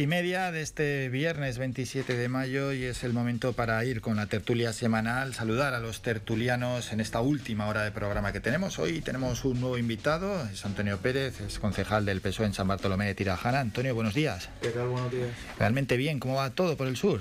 Y media de este viernes 27 de mayo y es el momento para ir con la tertulia semanal, saludar a los tertulianos en esta última hora de programa que tenemos. Hoy tenemos un nuevo invitado, es Antonio Pérez, es concejal del PSOE en San Bartolomé de Tirajana. Antonio, buenos días. ¿Qué tal? Buenos días. Realmente bien, ¿cómo va todo por el sur?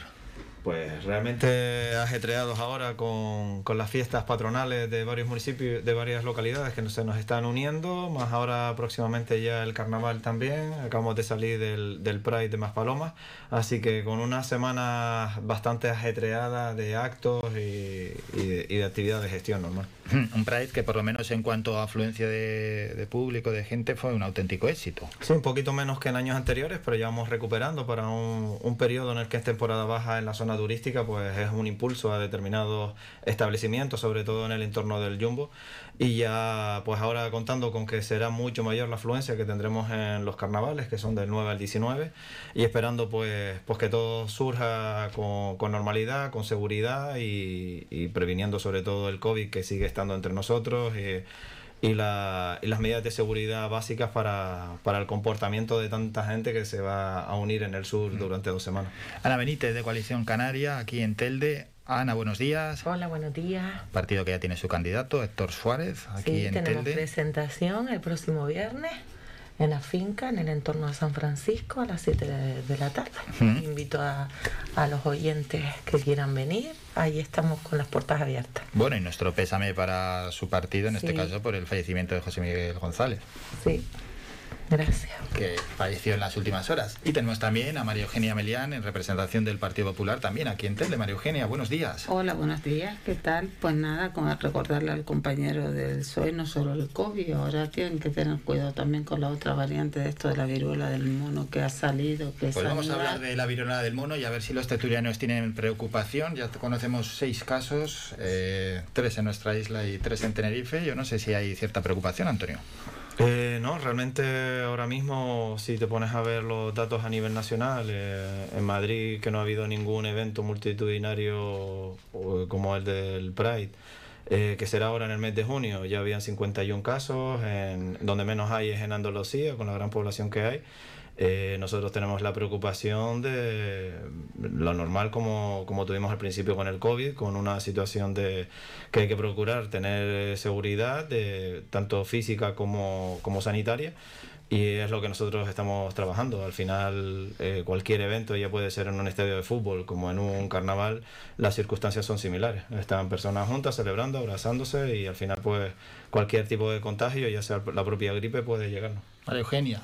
Pues realmente ajetreados ahora con, con, las fiestas patronales de varios municipios, de varias localidades que se nos están uniendo, más ahora próximamente ya el carnaval también, acabamos de salir del, del Pride de Maspalomas, así que con una semana bastante ajetreada de actos y, y, de, y de actividad de gestión normal. Un Pride que por lo menos en cuanto a afluencia de, de, público, de gente, fue un auténtico éxito. Sí, un poquito menos que en años anteriores, pero ya vamos recuperando para un, un periodo en el que es temporada baja en la zona turística pues es un impulso a determinados establecimientos, sobre todo en el entorno del Jumbo. Y ya pues ahora contando con que será mucho mayor la afluencia que tendremos en los carnavales, que son del 9 al 19, y esperando pues, pues que todo surja con, con normalidad, con seguridad y, y, previniendo sobre todo el COVID que sigue estando entre nosotros. Y, y, la, y, las medidas de seguridad básicas para, para, el comportamiento de tanta gente que se va a unir en el sur durante dos semanas. Ana Benítez de Coalición Canaria, aquí en Telde. Ana, buenos días. Hola, buenos días. Partido que ya tiene su candidato, Héctor Suárez, aquí sí, en tenemos Telde. presentación el próximo viernes en la finca, en el entorno de San Francisco, a las 7 de, de, la tarde. Invito a, a, los oyentes que quieran venir. Ahí estamos con las puertas abiertas. Bueno, y nuestro pésame para su partido, en Sí. este caso por el fallecimiento de José Miguel González, Sí, gracias. que falleció en las últimas horas. Y tenemos también a María Eugenia Melián, en representación del Partido Popular, también aquí en Telde. María Eugenia, buenos días. Hola, buenos días, ¿qué tal? Pues nada, con recordarle al compañero del PSOE no solo el COVID, ahora tienen que tener cuidado también con la otra variante de esto de la viruela del mono que ha salido. Que Pues vamos a hablar de la viruela del mono y a ver si los tertulianos tienen preocupación. Ya conocemos seis casos, eh, tres en nuestra isla y tres en Tenerife. Yo no sé si hay cierta preocupación, Antonio. Eh, no, realmente ahora mismo si te pones a ver los datos a nivel nacional, eh, en Madrid que no ha habido ningún evento multitudinario como el del Pride, eh, que será ahora en el mes de junio, ya habían 51 casos, en, donde menos hay es en Andalucía, con la gran población que hay. Eh, nosotros tenemos la preocupación de lo normal como, como tuvimos al principio con el COVID, con una situación de que hay que procurar tener seguridad, de, tanto física como, como sanitaria, y es lo que nosotros estamos trabajando. Al final, eh, cualquier evento, ya puede ser en un estadio de fútbol como en un carnaval, las circunstancias son similares. Están personas juntas celebrando, abrazándose y al final, pues cualquier tipo de contagio, ya sea la propia gripe, puede llegarnos. María Eugenia.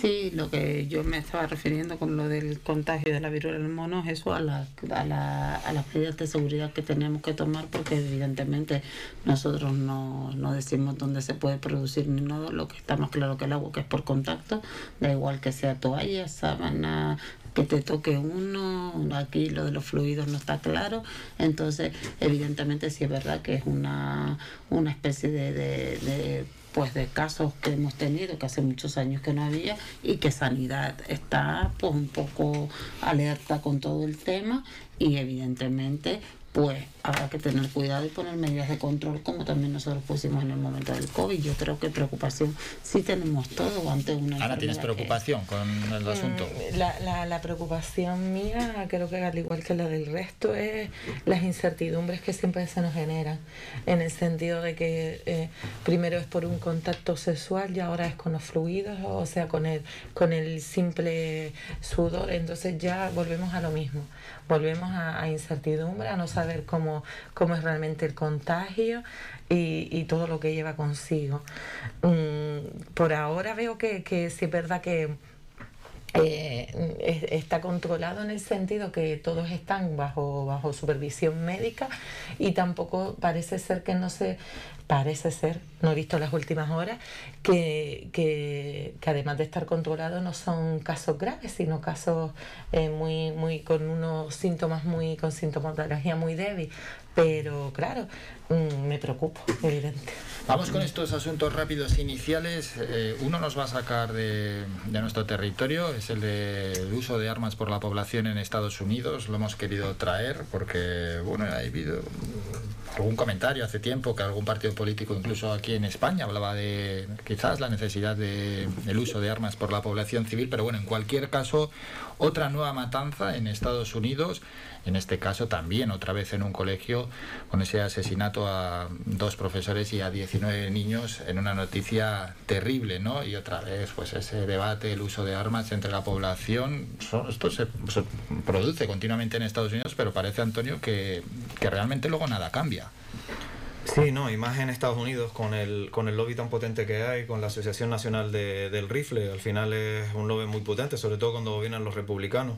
Sí, lo que yo me estaba refiriendo con lo del contagio de la viruela del mono es eso, a, la, a, la, a las medidas de seguridad que tenemos que tomar, porque evidentemente nosotros no, no decimos dónde se puede producir ni nada, lo que está más claro que el agua, que es por contacto, da igual que sea toalla, sábana, que te toque uno, aquí lo de los fluidos no está claro, entonces evidentemente sí es verdad que es una, una especie de, de, de pues de casos que hemos tenido que hace muchos años que no había y que sanidad está pues un poco alerta con todo el tema y evidentemente pues habrá que tener cuidado y poner medidas de control como también nosotros pusimos en el momento del COVID. Yo creo que preocupación sí tenemos todo ante una Ana, ¿tienes preocupación que... con el asunto? Mm, La, la, la, preocupación mía, creo que al igual que la del resto, es las incertidumbres que siempre se nos generan, en el sentido de que eh, primero es por un contacto sexual y ahora es con los fluidos, o sea, con el, con el simple sudor, entonces ya volvemos a lo mismo, volvemos a, a incertidumbre, a no saber cómo, cómo es realmente el contagio y, todo lo que lleva consigo. Mm, por ahora veo que, que sí es verdad que eh, está controlado en el sentido que todos están bajo, bajo supervisión médica y tampoco parece ser que no se parece ser, no he visto las últimas horas, que, que, que además de estar controlado no son casos graves, sino casos eh, muy, muy con unos síntomas muy, con sintomatología muy débil. Pero claro, mmm, me preocupo, evidente. Vamos con estos asuntos rápidos iniciales. Eh, uno nos va a sacar de, de nuestro territorio, es el del de uso de armas por la población en Estados Unidos. Lo hemos querido traer porque, bueno, ha habido algún comentario hace tiempo que algún partido político, incluso aquí en España, hablaba de quizás la necesidad de, del uso de armas por la población civil, pero bueno, en cualquier caso, otra nueva matanza en Estados Unidos, en este caso también otra vez en un colegio, con ese asesinato a dos profesores y a 19 niños en una noticia terrible, ¿no? Y otra vez, pues ese debate, el uso de armas entre la población, esto se, produce continuamente en Estados Unidos, pero parece, Antonio, que, que realmente luego nada cambia. Sí, no, y más en Estados Unidos con el, con el lobby tan potente que hay, con la Asociación Nacional de, del Rifle, al final es un lobby muy potente, sobre todo cuando gobiernan los republicanos.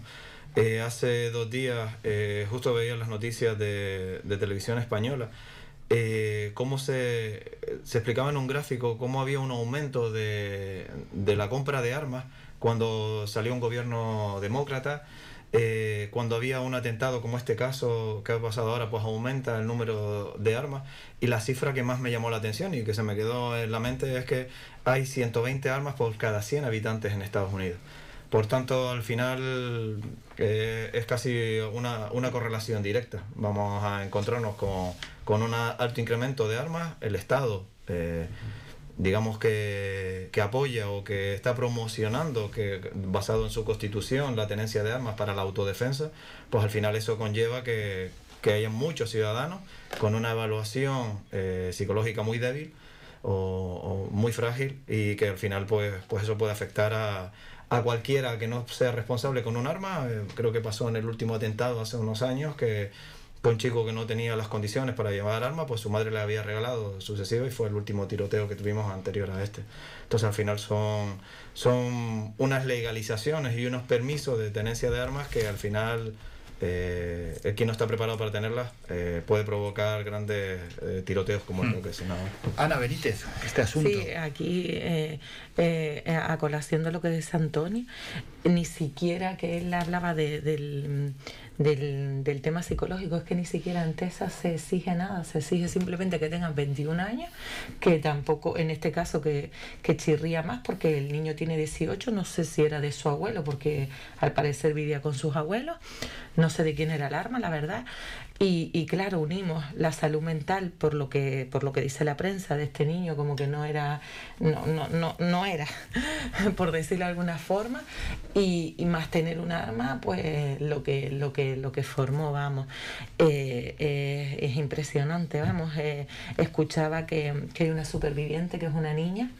Eh, hace dos días eh, justo veía las noticias de, de televisión española, eh, cómo se, se, explicaba en un gráfico cómo había un aumento de, de la compra de armas cuando salió un gobierno demócrata cuando había un atentado como este caso que ha pasado ahora, pues aumenta el número de armas. Y la cifra que más me llamó la atención y que se me quedó en la mente es que hay 120 armas por cada 100 habitantes en Estados Unidos. Por tanto, al final eh, es casi una, una, correlación directa. Vamos a encontrarnos con, con un alto incremento de armas. El Estado eh, digamos que, que, apoya o que está promocionando, que basado en su constitución, la tenencia de armas para la autodefensa, pues al final eso conlleva que, que haya muchos ciudadanos con una evaluación eh, psicológica muy débil o, o, muy frágil y que al final pues, pues eso puede afectar a, a cualquiera que no sea responsable con un arma. Eh, creo que pasó en el último atentado hace unos años que un chico que no tenía las condiciones para llevar armas, pues su madre le había regalado sucesivo y fue el último tiroteo que tuvimos anterior a este. Entonces al final son, son unas legalizaciones y unos permisos de tenencia de armas que al final eh, el quien no está preparado para tenerlas eh, puede provocar grandes eh, tiroteos como el que se Ana Benítez, este asunto. Sí, aquí eh, eh, a colación de lo que dice Antonio, ni siquiera que él hablaba de, del del, del, tema psicológico es que ni siquiera en TESA se exige nada, se exige simplemente que tengan 21 años, que tampoco, en este caso, que, que chirría más porque el niño tiene 18, no sé si era de su abuelo, porque al parecer vivía con sus abuelos, no sé de quién era el arma, la verdad, y, y, claro, unimos la salud mental por lo que por lo que dice la prensa de este niño, como que no era, no, no, no, no era, por decirlo de alguna forma, y, y, más tener un arma, pues lo que, lo que, lo que formó, vamos, eh, eh, es impresionante, vamos. Eh, escuchaba que, que hay una superviviente que es una niña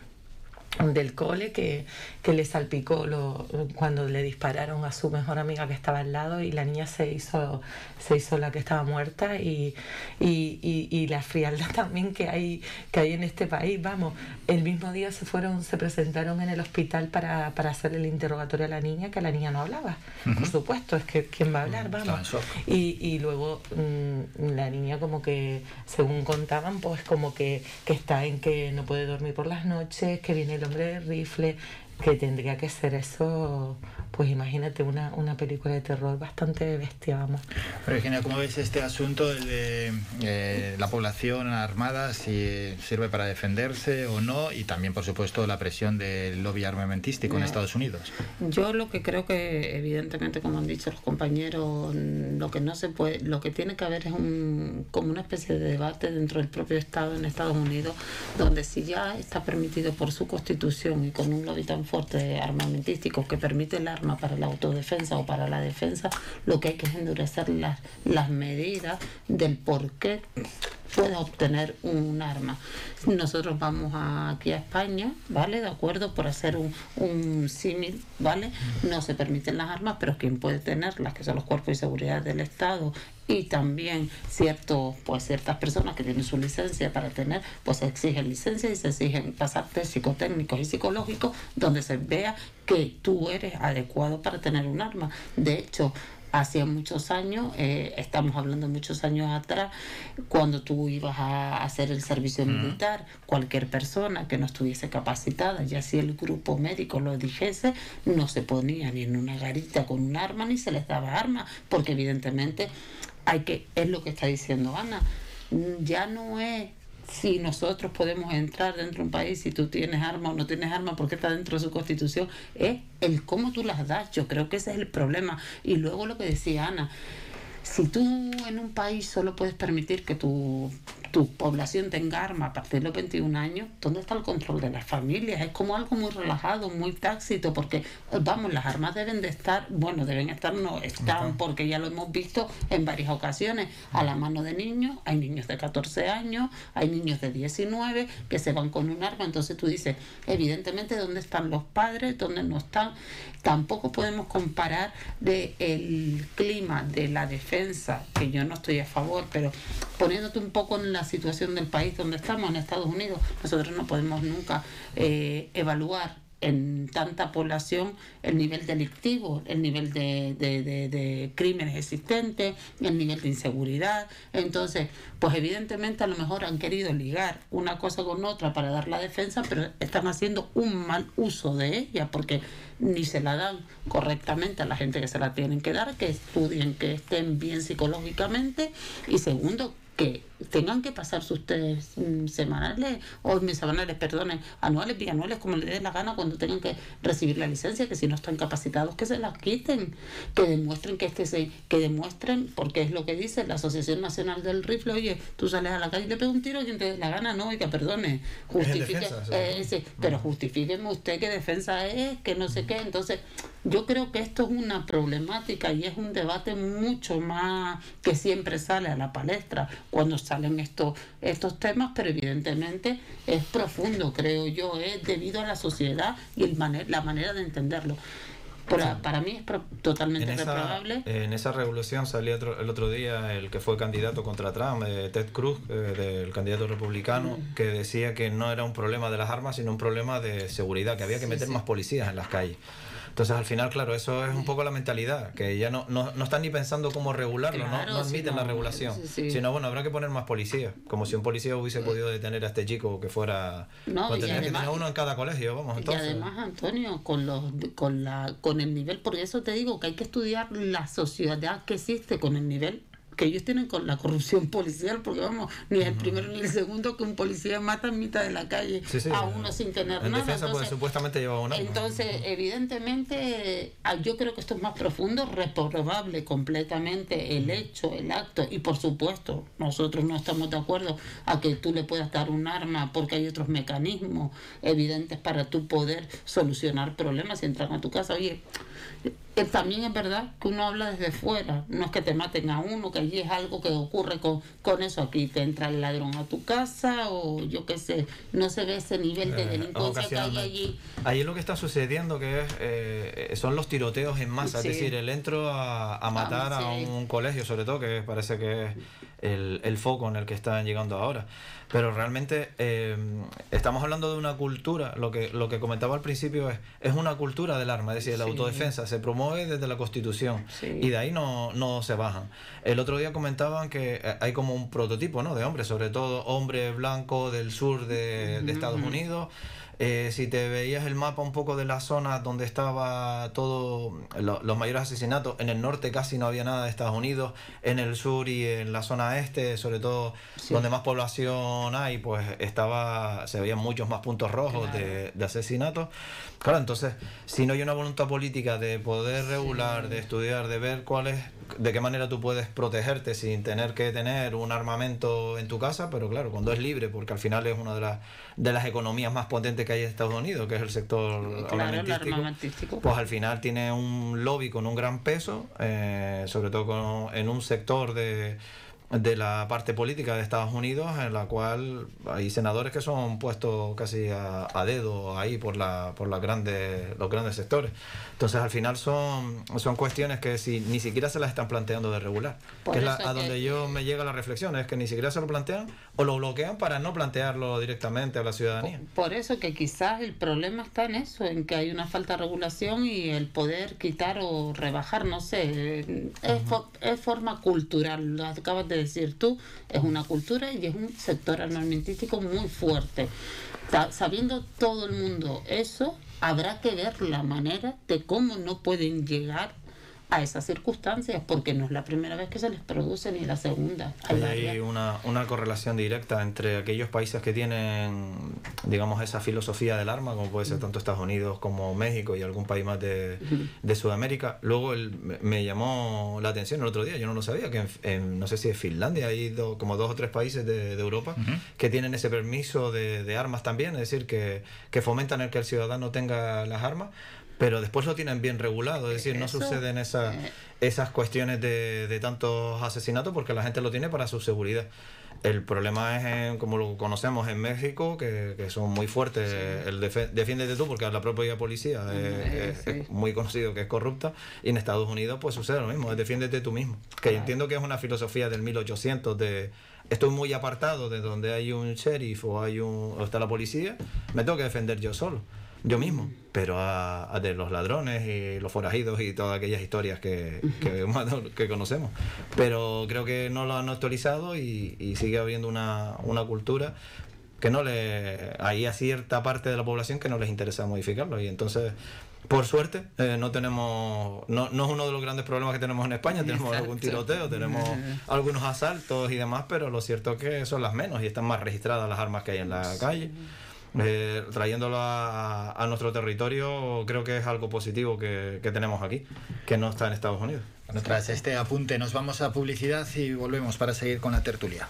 del cole que, que le salpicó lo, cuando le dispararon a su mejor amiga que estaba al lado y la niña se hizo, se hizo la que estaba muerta y, y, y, y, la frialdad también que hay, que hay en este país. Vamos, el mismo día se fueron, se presentaron en el hospital para, para hacer el interrogatorio a la niña, que la niña no hablaba. Uh -huh. Por supuesto, es que quién va a hablar, vamos. Y, y luego mmm, la niña como que, según contaban, pues como que, que está en que no puede dormir por las noches, que viene el hombre rifle, que tendría que ser eso, pues imagínate una, una película de terror bastante bestia, vamos. Virginia, ¿cómo ves este asunto de eh, la población armada, si sirve para defenderse o no? Y también, por supuesto, la presión del lobby armamentístico no. en Estados Unidos. Yo lo que creo que, evidentemente, como han dicho los compañeros, lo que no se puede, lo que tiene que haber es un, como una especie de debate dentro del propio Estado en Estados Unidos, donde si ya está permitido por su constitución y con un lobby tan fuerte armamentístico que permite el arma para la autodefensa o para la defensa, lo que hay que es endurecer las, las medidas del por qué pueda obtener un arma. Nosotros vamos aquí a España, ¿vale? De acuerdo, por hacer un, un símil, ¿vale? No se permiten las armas, pero quien puede tenerlas, que son los cuerpos de seguridad del Estado y también ciertos, pues ciertas personas que tienen su licencia para tener, pues se exigen licencia y se exigen pasar psicotécnicos y psicológicos donde se vea que tú eres adecuado para tener un arma. De hecho, hacía muchos años, eh, estamos hablando muchos años atrás, cuando tú ibas a hacer el servicio militar, cualquier persona que no estuviese capacitada, ya si el grupo médico lo dijese, no se ponía ni en una garita con un arma ni se les daba arma, porque evidentemente hay que, es lo que está diciendo Ana, ya no es si nosotros podemos entrar dentro de un país, si tú tienes arma o no tienes arma, porque está dentro de su constitución, es el cómo tú las das. Yo creo que ese es el problema. Y luego lo que decía Ana, si tú en un país solo puedes permitir que tu, tu población tenga arma a partir de los 21 años, ¿dónde está el control de las familias? Es como algo muy relajado, muy tácito, porque, vamos, las armas deben de estar, bueno, deben estar, no están, porque ya lo hemos visto en varias ocasiones, a la mano de niños, hay niños de 14 años, hay niños de 19 que se van con un arma, entonces tú dices, evidentemente, ¿dónde están los padres? ¿Dónde no están? Tampoco podemos comparar de el clima de la defensa, que yo no estoy a favor, pero poniéndote un poco en la situación del país donde estamos, en Estados Unidos, nosotros no podemos nunca eh, evaluar en tanta población el nivel delictivo, el nivel de, de, crímenes existentes, el nivel de inseguridad. Entonces, pues evidentemente a lo mejor han querido ligar una cosa con otra para dar la defensa, pero están haciendo un mal uso de ella porque ni se la dan correctamente a la gente que se la tienen que dar, que estudien, que estén bien psicológicamente y segundo, que tengan que pasar sus test mm, semanales o semanales, perdone, anuales, bianuales, como les dé la gana cuando tengan que recibir la licencia, que si no están capacitados que se las quiten, que demuestren que este se, que demuestren, porque es lo que dice la Asociación Nacional del Rifle, oye, tú sales a la calle y le pegas un tiro a quien te dé la gana, no, oiga, perdone, justifique, eh, pero justifíqueme usted qué defensa es, que no sé qué, entonces yo creo que esto es una problemática y es un debate mucho más que siempre sale a la palestra. Cuando salen estos, estos temas, pero evidentemente es profundo, creo yo, es debido a la sociedad y el la manera de entenderlo. Para mí es totalmente reprobable. En esa revolución salió el otro día el que fue candidato contra Trump, eh, Ted Cruz, eh, del candidato republicano, mm. que decía que no era un problema de las armas, sino un problema de seguridad, que había que meter más policías en las calles. Entonces, al final, claro, eso es un poco la mentalidad, que ya no, no, no están ni pensando cómo regularlo, no, no, admiten la regulación, sino, bueno, habrá que poner más policías, como si un policía hubiese podido detener a este chico que fuera... No, pues que uno en cada colegio, vamos, entonces. Y además, Antonio, con, los, con, la, con el nivel, porque eso te digo, que hay que estudiar la sociedad que existe con el nivel que ellos tienen con la corrupción policial, porque vamos, ni el primero ni el segundo que un policía mata en mitad de la calle a uno sin tener en nada. Defensa, entonces, supuestamente lleva una. Entonces, evidentemente, ah, yo creo que esto es más profundo, reprobable completamente el hecho, el acto, y por supuesto, nosotros no estamos de acuerdo a que tú le puedas dar un arma porque hay otros mecanismos evidentes para tú poder solucionar problemas y entrar a tu casa. Oye, también es verdad que uno habla desde fuera, no es que te maten a uno, que allí es algo que ocurre con, con eso, aquí te entra el ladrón a tu casa o yo qué sé, no se ve ese nivel de eh, delincuencia que hay allí. Allí lo que está sucediendo que es, eh, son los tiroteos en masa, es decir, el entro a, a matar a un colegio sobre todo, que parece que es el, el foco en el que están llegando ahora. Pero realmente eh, estamos hablando de una cultura, lo que, lo que comentaba al principio es, es una cultura del arma, es decir, la autodefensa se promueve desde la Constitución y de ahí no, no se bajan. El otro día comentaban que eh, hay como un prototipo ¿no? de hombre, sobre todo hombre blanco del sur de, de Estados Unidos. Eh, si te veías el mapa un poco de la zona donde estaba todo los mayores asesinatos, en el norte casi no había nada de Estados Unidos, en el sur y en la zona este, sobre todo donde más población hay, pues estaba se veían muchos más puntos rojos de, de, asesinatos. Claro, entonces, si no hay una voluntad política de poder regular, de estudiar, de ver cuál es, de qué manera tú puedes protegerte sin tener que tener un armamento en tu casa, pero claro, cuando es libre, porque al final es una de las, de las economías más potentes que hay en Estados Unidos, que es el sector armamentístico, pues al final tiene un lobby con un gran peso, eh, sobre todo en un sector de de la parte política de Estados Unidos, en la cual hay senadores que son puestos casi a, dedo ahí por, la, por las grandes, los grandes sectores. Entonces, al final son, son cuestiones que si, ni siquiera se las están planteando de regular. que es a donde yo me llega la reflexión, es que ni siquiera se lo plantean o lo bloquean para no plantearlo directamente a la ciudadanía. Por, eso que quizás el problema está en eso, en que hay una falta de regulación y el poder quitar o rebajar, no sé, es, es forma cultural, lo acabas de decir tú, es una cultura y es un sector armamentístico muy fuerte. Sabiendo todo el mundo eso, habrá que ver la manera de cómo no pueden llegar a esas circunstancias, porque no es la primera vez que se les produce ni la segunda. Hay una, una correlación directa entre aquellos países que tienen, digamos, esa filosofía del arma, como puede ser tanto Estados Unidos como México y algún país más de, de Sudamérica. Luego el, me llamó la atención el otro día, yo no lo sabía, que en, no sé si es Finlandia, hay como dos o tres países de, de Europa que tienen ese permiso de, de, armas también, es decir, que, que fomentan el que el ciudadano tenga las armas pero después lo tienen bien regulado, es decir, no suceden esas, eh. esas cuestiones de, de, tantos asesinatos porque la gente lo tiene para su seguridad. El problema es, en, como lo conocemos en México, que, que son muy fuertes, el defiéndete tú porque la propia policía es, muy conocido que es corrupta, y en Estados Unidos pues sucede lo mismo, es defiéndete tú mismo, que entiendo que es una filosofía del 1800 de estoy muy apartado de donde hay un sheriff o hay un o está la policía, me tengo que defender yo solo yo mismo, pero a, de los ladrones y los forajidos y todas aquellas historias que, que, conocemos. Pero creo que no lo han actualizado y, sigue habiendo una, una, cultura que no le... Hay a cierta parte de la población que no les interesa modificarlo y entonces... Por suerte, eh, no tenemos, no, no, es uno de los grandes problemas que tenemos en España. Tenemos algún tiroteo, tenemos algunos asaltos y demás, pero lo cierto es que son las menos y están más registradas las armas que hay en la calle. Eh, trayéndolo a, nuestro territorio, creo que es algo positivo que, que, tenemos aquí, que no está en Estados Unidos. Bueno, tras este apunte nos vamos a publicidad y volvemos para seguir con la tertulia.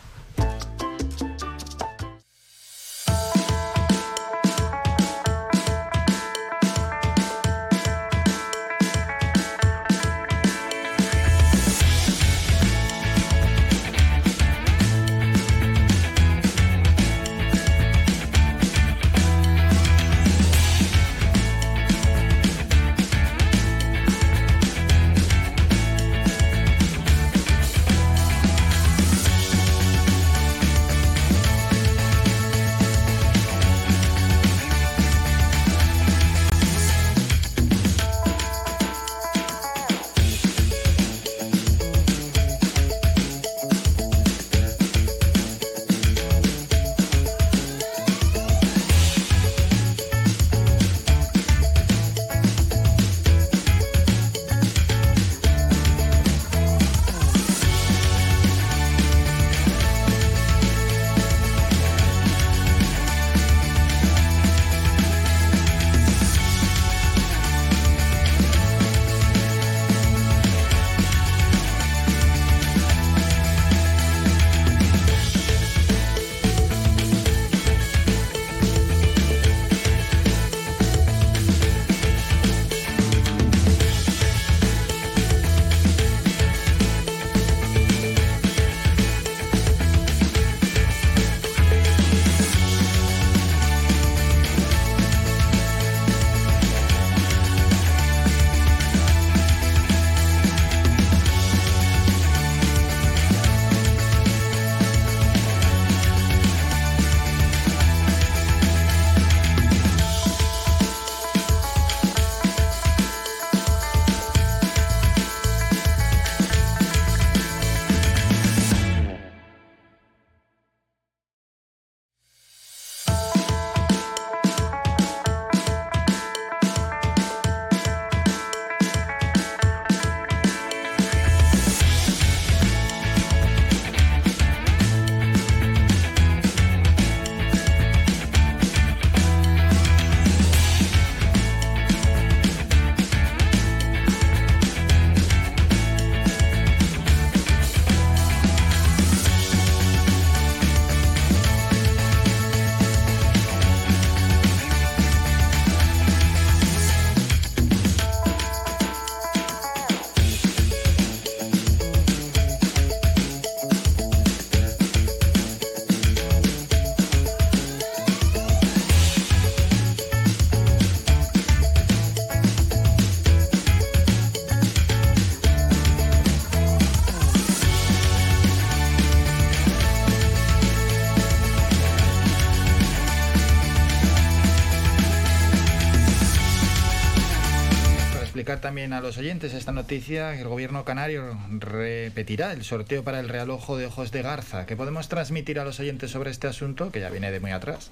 También a los oyentes esta noticia. El gobierno canario repetirá el sorteo para el realojo de ojos de garza. ¿Qué podemos transmitir a los oyentes sobre este asunto que ya viene de muy atrás?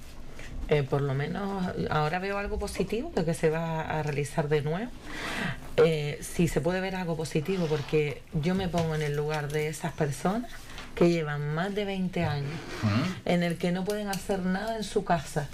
Eh, por lo menos ahora veo algo positivo de que se va a realizar de nuevo. eh, si se puede ver algo positivo, porque yo me pongo en el lugar de esas personas que llevan más de 20 años, en el que no pueden hacer nada en su casa.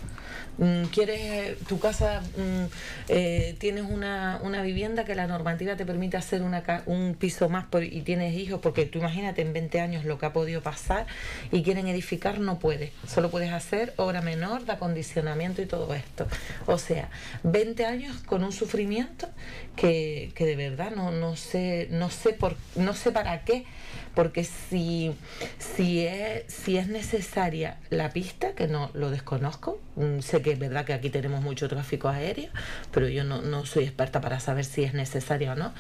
Mm, quieres tu casa, mm, eh, tienes una, una, vivienda que la normativa te permite hacer una, un piso más y tienes hijos, porque tú imagínate en 20 años lo que ha podido pasar y quieren edificar, no puedes. Solo puedes hacer obra menor de acondicionamiento y todo esto. O sea, 20 años con un sufrimiento que, que de verdad no, no, sé, no, sé por, no sé para qué porque si, si, es, si es necesaria la pista, que no lo desconozco, mm, sé que es verdad que aquí tenemos mucho tráfico aéreo, pero yo no, no soy experta para saber si es necesaria o no.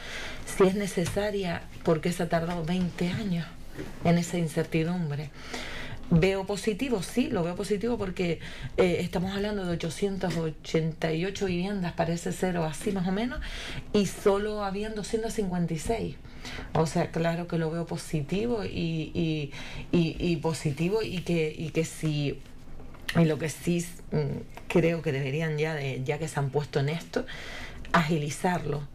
Si es necesaria, ¿por qué se ha tardado 20 años en esa incertidumbre? Veo positivo, sí, lo veo positivo porque eh, estamos hablando de 888 viviendas, parece ser o así más o menos, y solo habían 256. O sea, claro que lo veo positivo y, y, positivo y que, y que sí, y lo que sí mm, creo que deberían ya, de, ya que se han puesto en esto, agilizarlo.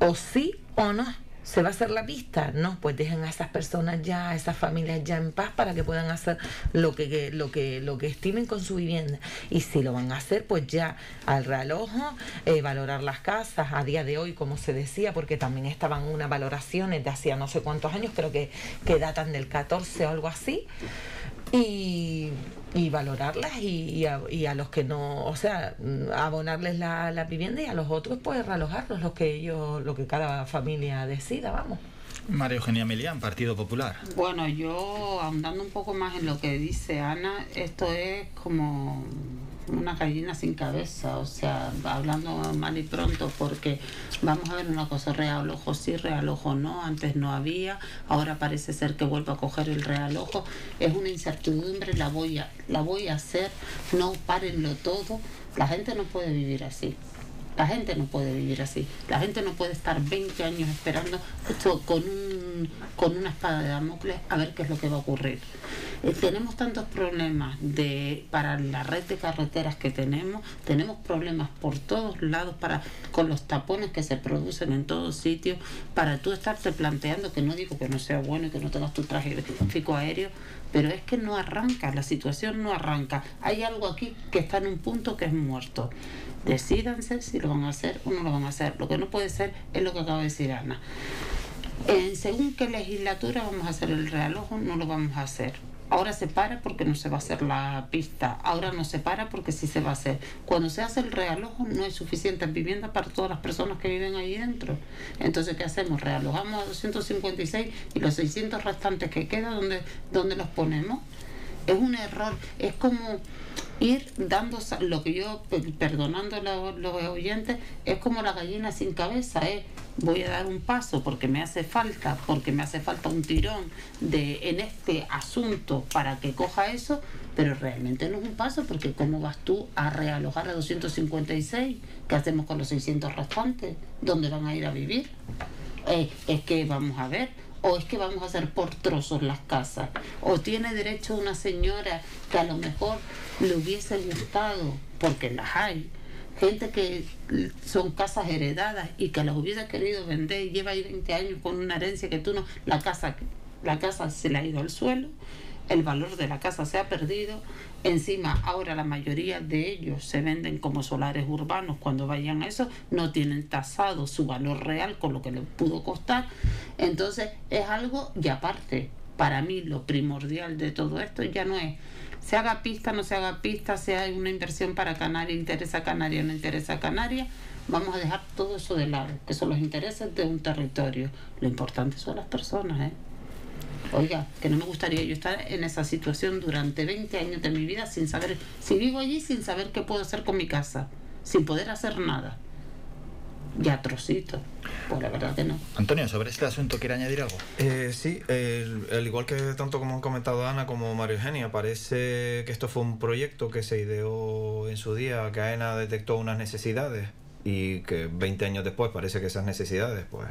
O sí o no ¿Se va a hacer la pista? No, pues dejen a esas personas ya, a esas familias ya en paz para que puedan hacer lo que, lo que, lo que estimen con su vivienda. Y si lo van a hacer, pues ya al realojo, eh, valorar las casas a día de hoy, como se decía, porque también estaban unas valoraciones de hacía no sé cuántos años, creo que, que datan del 14 o algo así y, valorarlas y, a, los que no, o sea, abonarles la, la, vivienda y a los otros pues realojarlos, lo que ellos, lo que cada familia decida, vamos. María Eugenia Melián, Partido Popular. Bueno, yo ahondando un poco más en lo que dice Ana, esto es como una gallina sin cabeza, o sea, hablando mal y pronto, porque vamos a ver una cosa, real ojo sí, real ojo no, antes no había, ahora parece ser que vuelvo a coger el real ojo, es una incertidumbre, la voy a, la voy a hacer, no párenlo todo, la gente no puede vivir así. La gente no puede vivir así. La gente no puede estar 20 años esperando esto con, un, con una espada de Damocles a ver qué es lo que va a ocurrir. Tenemos tantos problemas de, para la red de carreteras que tenemos, tenemos problemas por todos lados para, con los tapones que se producen en todos sitios, para tú estarte planteando, que no digo que no sea bueno y que no tengas tu traje tráfico aéreo, pero es que no arranca, la situación no arranca. Hay algo aquí que está en un punto que es muerto. Decídanse si lo van a hacer o no lo van a hacer. Lo que no puede ser es lo que acaba de decir Ana. En según qué legislatura vamos a hacer el realojo, no lo vamos a hacer. Ahora se para porque no se va a hacer la pista. Ahora no se para porque sí se va a hacer. Cuando se hace el realojo no hay suficiente vivienda para todas las personas que viven ahí dentro. Entonces, ¿qué hacemos? Realojamos a 256 y los 600 restantes que quedan, ¿dónde, dónde los ponemos? Es un error. Es como ir dando lo que yo, perdonando a los oyentes, es como la gallina sin cabeza, voy a dar un paso porque me hace falta, porque me hace falta un tirón de en este asunto para que coja eso, pero realmente no es un paso porque ¿cómo vas tú a realojar a 256? ¿Qué hacemos con los 600 restantes? ¿Dónde van a ir a vivir? Eh, es que vamos a ver, o es que vamos a hacer por trozos las casas, o tiene derecho una señora que a lo mejor le hubiese gustado, porque las hay, gente que son casas heredadas y que las hubiese querido vender y lleva ahí 20 años con una herencia que tú no, la casa, la casa se le ha ido al suelo, el valor de la casa se ha perdido, encima ahora la mayoría de ellos se venden como solares urbanos, cuando vayan a eso no tienen tasado su valor real con lo que les pudo costar, entonces es algo y aparte, para mí lo primordial de todo esto ya no es se haga pista, no se haga pista, sea una inversión para Canarias, interesa Canarias, no interesa Canarias, vamos a dejar todo eso de lado, que son los intereses de un territorio. Lo importante son las personas, ¿eh? Oiga, que no me gustaría yo estar en esa situación durante 20 años de mi vida sin saber, si vivo allí sin saber qué puedo hacer con mi casa, sin poder hacer nada ya trocito. Pues la verdad que no. Antonio, sobre este asunto, ¿quiere añadir algo? Eh, sí, el, igual que tanto como han comentado Ana como Mario Eugenia, parece que esto fue un proyecto que se ideó en su día, que AENA detectó unas necesidades y que 20 años después parece que esas necesidades pues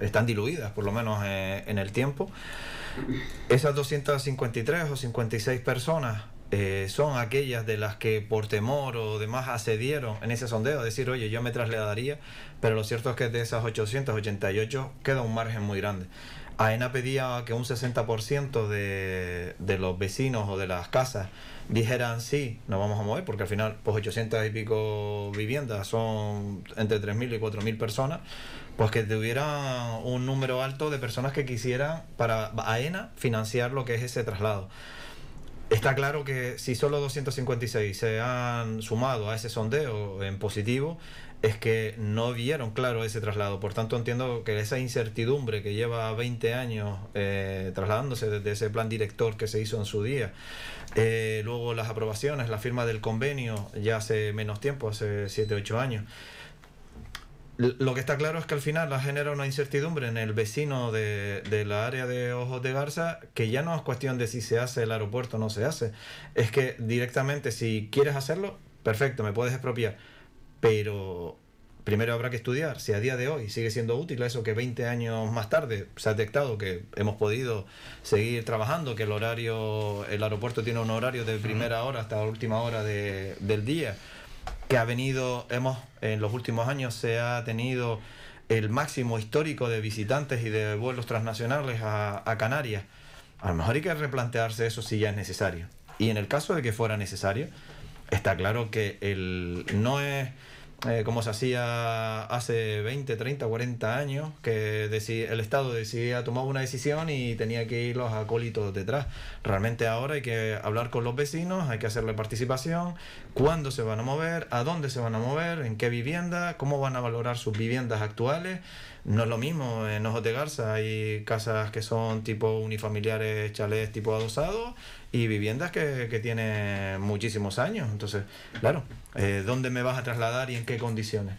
están diluidas, por lo menos en, eh, en el tiempo. Esas 253 o 56 personas eh, son aquellas de las que por temor o demás accedieron en ese sondeo, decir, oye, yo me trasladaría, pero lo cierto es que de esas 888 queda un margen muy grande. AENA pedía que un 60% de, de los vecinos o de las casas dijeran sí, nos vamos a mover, porque al final, pues 800 y pico viviendas son entre 3.000 y 4.000 personas, pues que tuvieran un número alto de personas que quisieran para AENA financiar lo que es ese traslado. Está claro que si solo 256 se han sumado a ese sondeo en positivo, es que no vieron claro ese traslado. Por tanto, entiendo que esa incertidumbre que lleva 20 años eh, trasladándose desde ese plan director que se hizo en su día, eh, luego las aprobaciones, la firma del convenio ya hace menos tiempo, hace 7, 8 años. Lo que está claro es que al final ha generado una incertidumbre en el vecino de, de, la área de Ojos de Garza, que ya no es cuestión de si se hace el aeropuerto o no se hace. Es que directamente, si quieres hacerlo, perfecto, me puedes expropiar pero primero habrá que estudiar si a día de hoy sigue siendo útil eso que 20 años más tarde se ha detectado que hemos podido seguir trabajando, que el horario, el aeropuerto tiene un horario de primera hora hasta la última hora de, del día, que ha venido, hemos, en los últimos años se ha tenido el máximo histórico de visitantes y de vuelos transnacionales a, a Canarias. A lo mejor hay que replantearse eso si ya es necesario. Y en el caso de que fuera necesario, está claro que el, no es eh, como se hacía hace 20, 30, 40 años, que el Estado decidía, tomar una decisión y tenía que ir los acólitos detrás. Realmente ahora hay que hablar con los vecinos, hay que hacerle participación, cuándo se van a mover, a dónde se van a mover, en qué vivienda, cómo van a valorar sus viviendas actuales. No es lo mismo, en Ojos de Garza hay casas que son tipo unifamiliares, chalés tipo adosados y viviendas que, que tienen muchísimos años. Entonces, claro, eh, ¿dónde me vas a trasladar y en qué condiciones?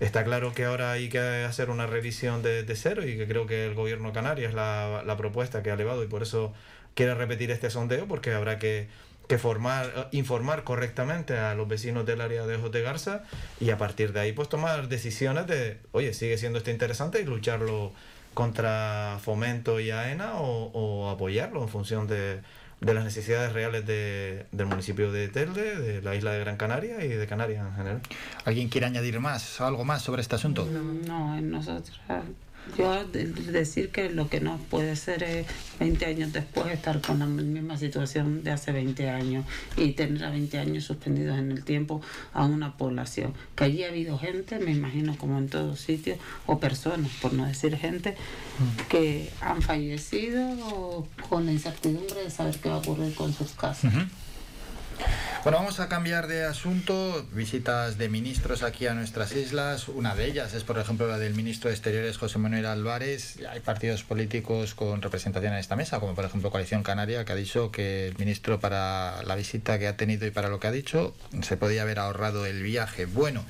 Está claro que ahora hay que hacer una revisión de, de cero y que creo que el gobierno canario es la, la, propuesta que ha elevado y por eso quiere repetir este sondeo porque habrá que, que formar, informar correctamente a los vecinos del área de Ojos de Garza y a partir de ahí pues tomar decisiones de, oye, sigue siendo esto interesante y lucharlo contra Fomento y AENA o, o apoyarlo en función de, de las necesidades reales de, del municipio de Telde, de la isla de Gran Canaria y de Canarias en general. ¿Alguien quiere añadir más, algo más sobre este asunto? No, no en nosotros yo decir que lo que no puede ser es 20 años después estar con la misma situación de hace 20 años y tener a 20 años suspendidos en el tiempo a una población. Que allí ha habido gente, me imagino como en todos sitios, o personas, por no decir gente, que han fallecido con la incertidumbre de saber qué va a ocurrir con sus casas. Uh -huh. Bueno, vamos a cambiar de asunto. Visitas de ministros aquí a nuestras islas. Una de ellas es, por ejemplo, la del ministro de Exteriores, José Manuel Álvarez. Hay partidos políticos con representación en esta mesa, como por ejemplo Coalición Canaria, que ha dicho que el ministro para la visita que ha tenido y para lo que ha dicho se podía haber ahorrado el viaje. Bueno,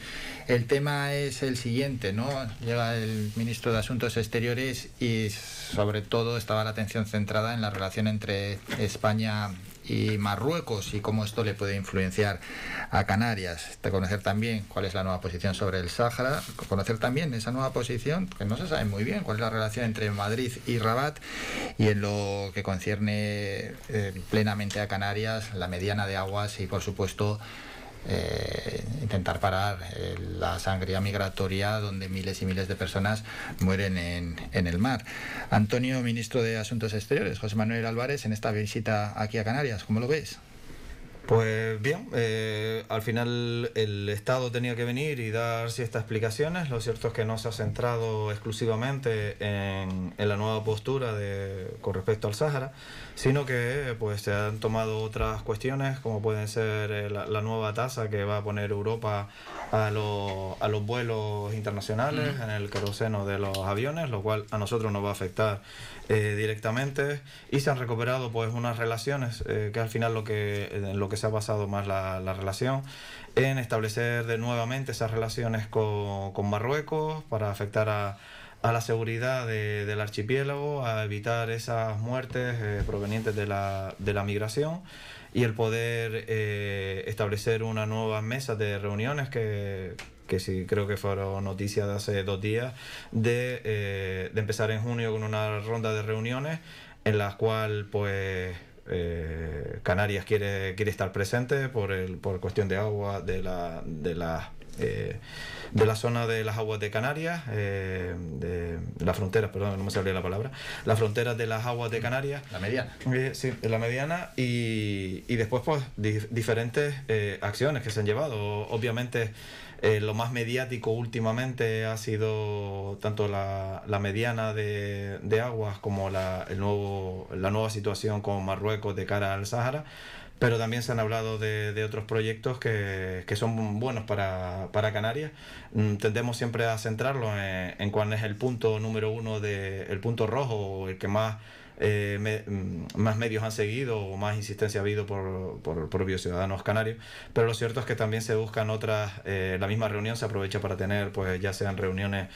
el tema es el siguiente, ¿no? Llega el ministro de Asuntos Exteriores y sobre todo estaba la atención centrada en la relación entre España y Marruecos y cómo esto le puede influenciar a Canarias. Conocer también cuál es la nueva posición sobre el Sáhara, conocer también esa nueva posición, que no se sabe muy bien cuál es la relación entre Madrid y Rabat y en lo que concierne eh, plenamente a Canarias, la mediana de aguas y por supuesto eh, intentar parar eh, la sangría migratoria donde miles y miles de personas mueren en, en, el mar. Antonio, ministro de Asuntos Exteriores, José Manuel Álvarez, en esta visita aquí a Canarias, ¿cómo lo ves? Pues bien, eh, al final el Estado tenía que venir y dar ciertas explicaciones. Lo cierto es que no se ha centrado exclusivamente en, en la nueva postura de, con respecto al Sáhara, sino que pues se han tomado otras cuestiones como pueden ser eh, la, la nueva tasa que va a poner Europa a, lo, a los vuelos internacionales, mm. en el queroseno de los aviones, lo cual a nosotros nos va a afectar eh, directamente y se han recuperado pues unas relaciones eh, que al final lo que en lo que se ha basado más la, la relación en establecer de nuevamente esas relaciones con, con Marruecos para afectar a, a la seguridad de, del archipiélago, a evitar esas muertes eh, provenientes de la, de la migración y el poder eh, establecer una nueva mesa de reuniones que, que sí creo que fueron noticias de hace dos días, de, eh, de empezar en junio con una ronda de reuniones en las cuales pues Canarias quiere, quiere estar presente por, el, por cuestión de agua, de la, de la de la zona de las aguas de Canarias, eh, de las fronteras, perdón, no me salía la palabra, las fronteras de las aguas de Canarias. La mediana. Eh, sí, la mediana y, y después pues diferentes eh, acciones que se han llevado. Obviamente lo más mediático últimamente ha sido tanto la, la mediana de, de, aguas como la, el nuevo, la nueva situación con Marruecos de cara al Sáhara pero también se han hablado de, de otros proyectos que, que, son buenos para, para Canarias. Mm, tendemos siempre a centrarlo en, en, cuál es el punto número uno, de, el punto rojo, el que más eh, mm, más medios han seguido o más insistencia ha habido por, por, propios ciudadanos canarios, pero lo cierto es que también se buscan otras, eh, la misma reunión se aprovecha para tener, pues ya sean reuniones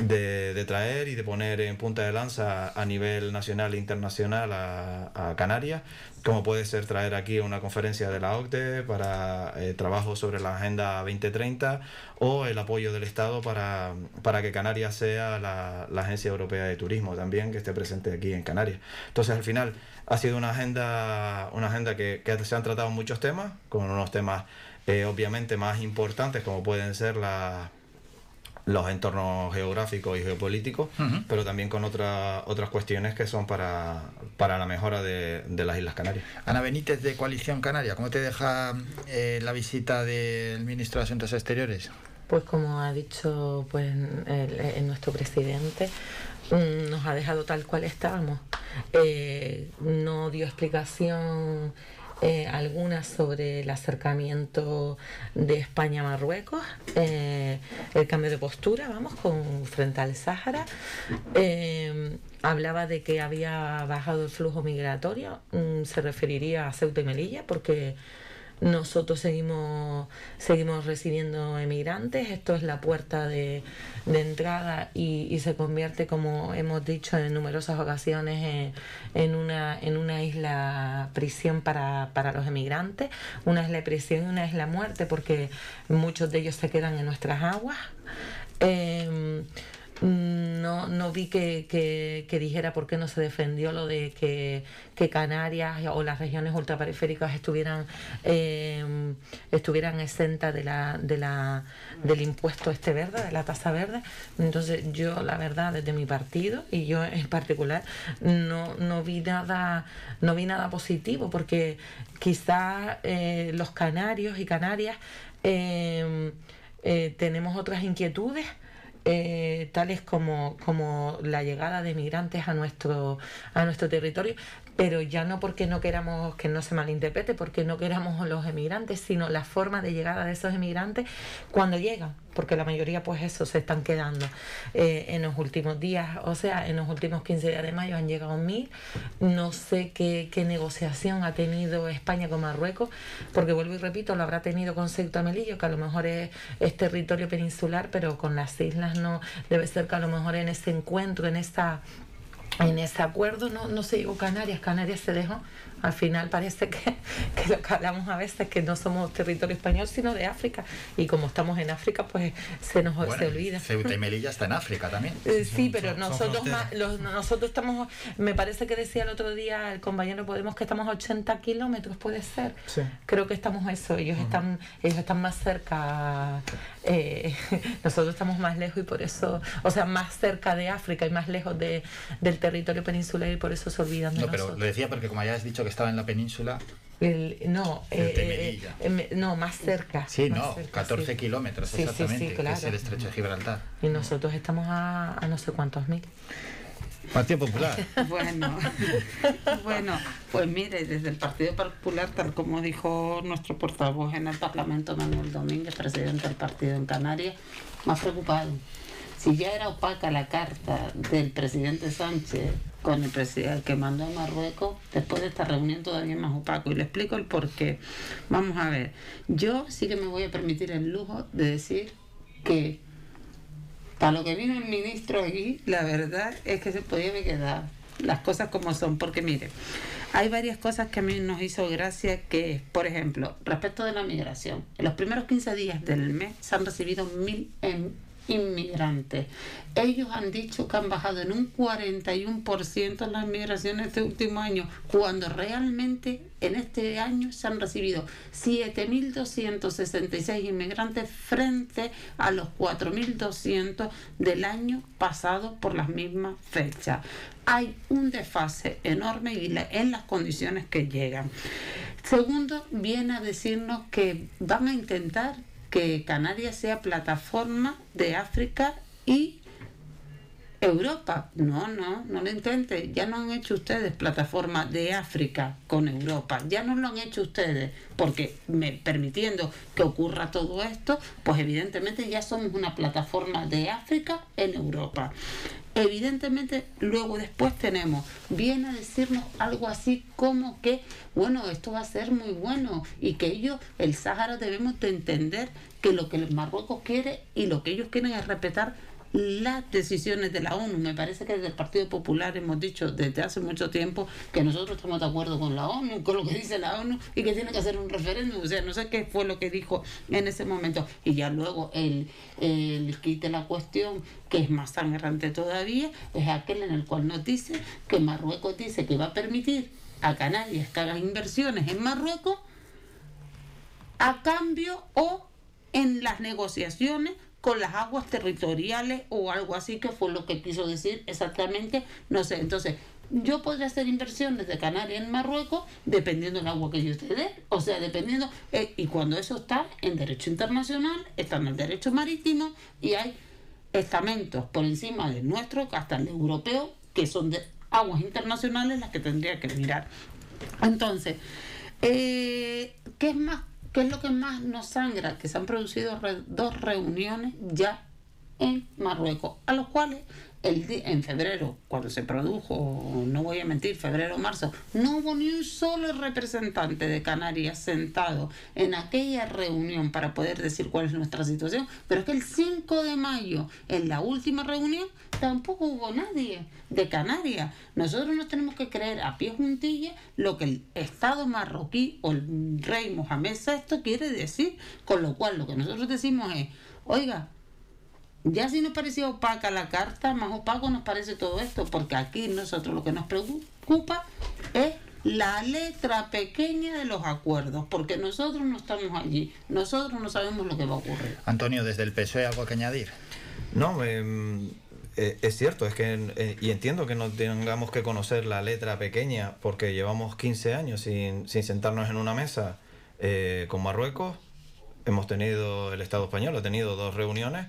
de, de, traer y de poner en punta de lanza a nivel nacional e internacional a, a Canarias, como puede ser traer aquí una conferencia de la OCDE para eh, trabajo sobre la Agenda 2030 o el apoyo del Estado para, para que Canarias sea la, Agencia Europea de Turismo también que esté presente aquí en Canarias. Entonces al final ha sido una agenda, una agenda que, que se han tratado muchos temas, con unos temas eh, obviamente más importantes como pueden ser la, los entornos geográficos y geopolíticos, pero también con otra, otras cuestiones que son para, para la mejora de, de, las Islas Canarias. Ana Benítez de Coalición Canaria, ¿cómo te deja eh, la visita del ministro de Asuntos Exteriores? Pues como ha dicho pues el, nuestro presidente, mm, nos ha dejado tal cual estábamos. Eh, no dio explicación eh, algunas sobre el acercamiento de España a Marruecos, eh, el cambio de postura, vamos, con frente al Sáhara. Eh, hablaba de que había bajado el flujo migratorio, mm, se referiría a Ceuta y Melilla, porque nosotros seguimos, seguimos recibiendo emigrantes, esto es la puerta de, de entrada y, y, se convierte, como hemos dicho en numerosas ocasiones, en, en, una, en una isla prisión para, para los emigrantes, una isla prisión y una isla muerte, porque muchos de ellos se quedan en nuestras aguas. Eh, no, no vi que, que, que, dijera por qué no se defendió lo de que, que Canarias o las regiones ultraperiféricas estuvieran eh, estuvieran exentas de la, de la, del impuesto este verde, de la tasa verde. Entonces yo la verdad desde mi partido y yo en particular no, no vi nada no vi nada positivo porque quizás eh, los canarios y canarias eh, eh tenemos otras inquietudes eh, tales como, como la llegada de migrantes a nuestro, a nuestro territorio, pero ya no porque no queramos que no se malinterprete, porque no queramos los emigrantes, sino la forma de llegada de esos emigrantes cuando llegan, porque la mayoría pues eso se están quedando. Eh, en los últimos días, o sea, en los últimos 15 días de mayo han llegado mil, no sé qué, qué negociación ha tenido España con Marruecos, porque vuelvo y repito, lo habrá tenido con Ceuta Melillo, que a lo mejor es, es territorio peninsular, pero con las islas no, debe ser que a lo mejor en ese encuentro, en esta en ese acuerdo no, no se llegó Canarias, Canarias se dejó. Al final parece que, que, lo que hablamos a veces es que no somos territorio español, sino de África. Y como estamos en África, pues se nos bueno, se olvida. Ceuta y Melilla está en África también. Eh, sí, pero son, nosotros son más, los, nosotros estamos, me parece que decía el otro día el compañero Podemos que estamos a 80 kilómetros, puede ser. Sí. Creo que estamos eso, ellos, uh -huh. están, ellos están más cerca, eh, nosotros estamos más lejos y por eso, o sea, más cerca de África y más lejos de, del territorio peninsular y por eso se olvidan de no, nosotros. pero lo decía porque como ya has dicho que estaba en la península. El, no, eh, eh, no, más cerca. Sí, más no, cerca, 14 sí. kilómetros Sí, sí, exactamente, sí, claro. que es el estrecho de Gibraltar. Y nosotros estamos a, a no sé cuántos mil. Partido Popular. Bueno, bueno, pues mire, desde el Partido Popular, tal como dijo nuestro portavoz en el Parlamento, Manuel Domínguez, presidente del partido en Canarias, más preocupado. Si ya era opaca la carta del presidente Sánchez con el presidente que mandó a Marruecos, después de esta reunión todavía más opaco. Y le explico el por qué. Vamos a ver, yo sí que me voy a permitir el lujo de decir que para lo que vino el ministro aquí, la verdad es que se podía quedado las cosas como son, porque mire, hay varias cosas que a mí nos hizo gracia, que por ejemplo, respecto de la migración, en los primeros 15 días del mes se han recibido mil, en, inmigrantes. Ellos han dicho que han bajado en un 41% las migraciones este último año, cuando realmente en este año se han recibido 7.266 inmigrantes frente a los 4.200 del año pasado por las mismas fechas. Hay un desfase enorme en las condiciones que llegan. Segundo, viene a decirnos que van a intentar que Canarias sea plataforma de África y Europa. No, no, no lo intente. Ya no han hecho ustedes plataforma de África con Europa. Ya no lo han hecho ustedes. Porque me, permitiendo que ocurra todo esto, pues evidentemente ya somos una plataforma de África en Europa. Evidentemente, luego después tenemos, viene a decirnos algo así como que, bueno, esto va a ser muy bueno y que ellos, el Sáhara, debemos de entender que lo que Marruecos quiere y lo que ellos quieren es respetar las decisiones de la ONU. Me parece que desde el Partido Popular hemos dicho desde hace mucho tiempo que nosotros estamos de acuerdo con la ONU, con lo que dice la ONU y que tiene que hacer un referéndum. O sea, no sé qué fue lo que dijo en ese momento. Y ya luego el, el quite la cuestión, que es más sangrante todavía, es aquel en el cual nos dice que Marruecos dice que va a permitir a Canarias que hagan inversiones en Marruecos a cambio o en las negociaciones con las aguas territoriales o algo así, que fue lo que quiso decir exactamente, no sé. Entonces, yo podría hacer inversiones de Canarias en Marruecos dependiendo del agua que yo te dé, o sea, dependiendo, eh, y cuando eso está en derecho internacional, está en el derecho marítimo y hay estamentos por encima de nuestro, hasta el europeo, que son de aguas internacionales las que tendría que mirar. Entonces, eh, ¿qué es más ¿Qué es lo que más nos sangra? Que se han producido dos reuniones ya en Marruecos, a los cuales el en febrero, cuando se produjo, no voy a mentir, febrero marzo, no hubo ni un solo representante de Canarias sentado en aquella reunión para poder decir cuál es nuestra situación, pero es que el 5 de mayo, en la última reunión, tampoco hubo nadie de Canarias. Nosotros nos tenemos que creer a pie juntilla lo que el Estado marroquí o el rey Mohamed VI quiere decir, con lo cual lo que nosotros decimos es, oiga, ya si nos parecía opaca la carta, más opaco nos parece todo esto, porque aquí nosotros lo que nos preocupa es la letra pequeña de los acuerdos, porque nosotros no estamos allí, nosotros no sabemos lo que va a ocurrir. Antonio, desde el PSOE, ¿algo que añadir? No, em, eh, es cierto, es que, eh, y entiendo que no tengamos que conocer la letra pequeña, porque llevamos 15 años sin, sin sentarnos en una mesa eh, con Marruecos, hemos tenido, el Estado español ha tenido dos reuniones,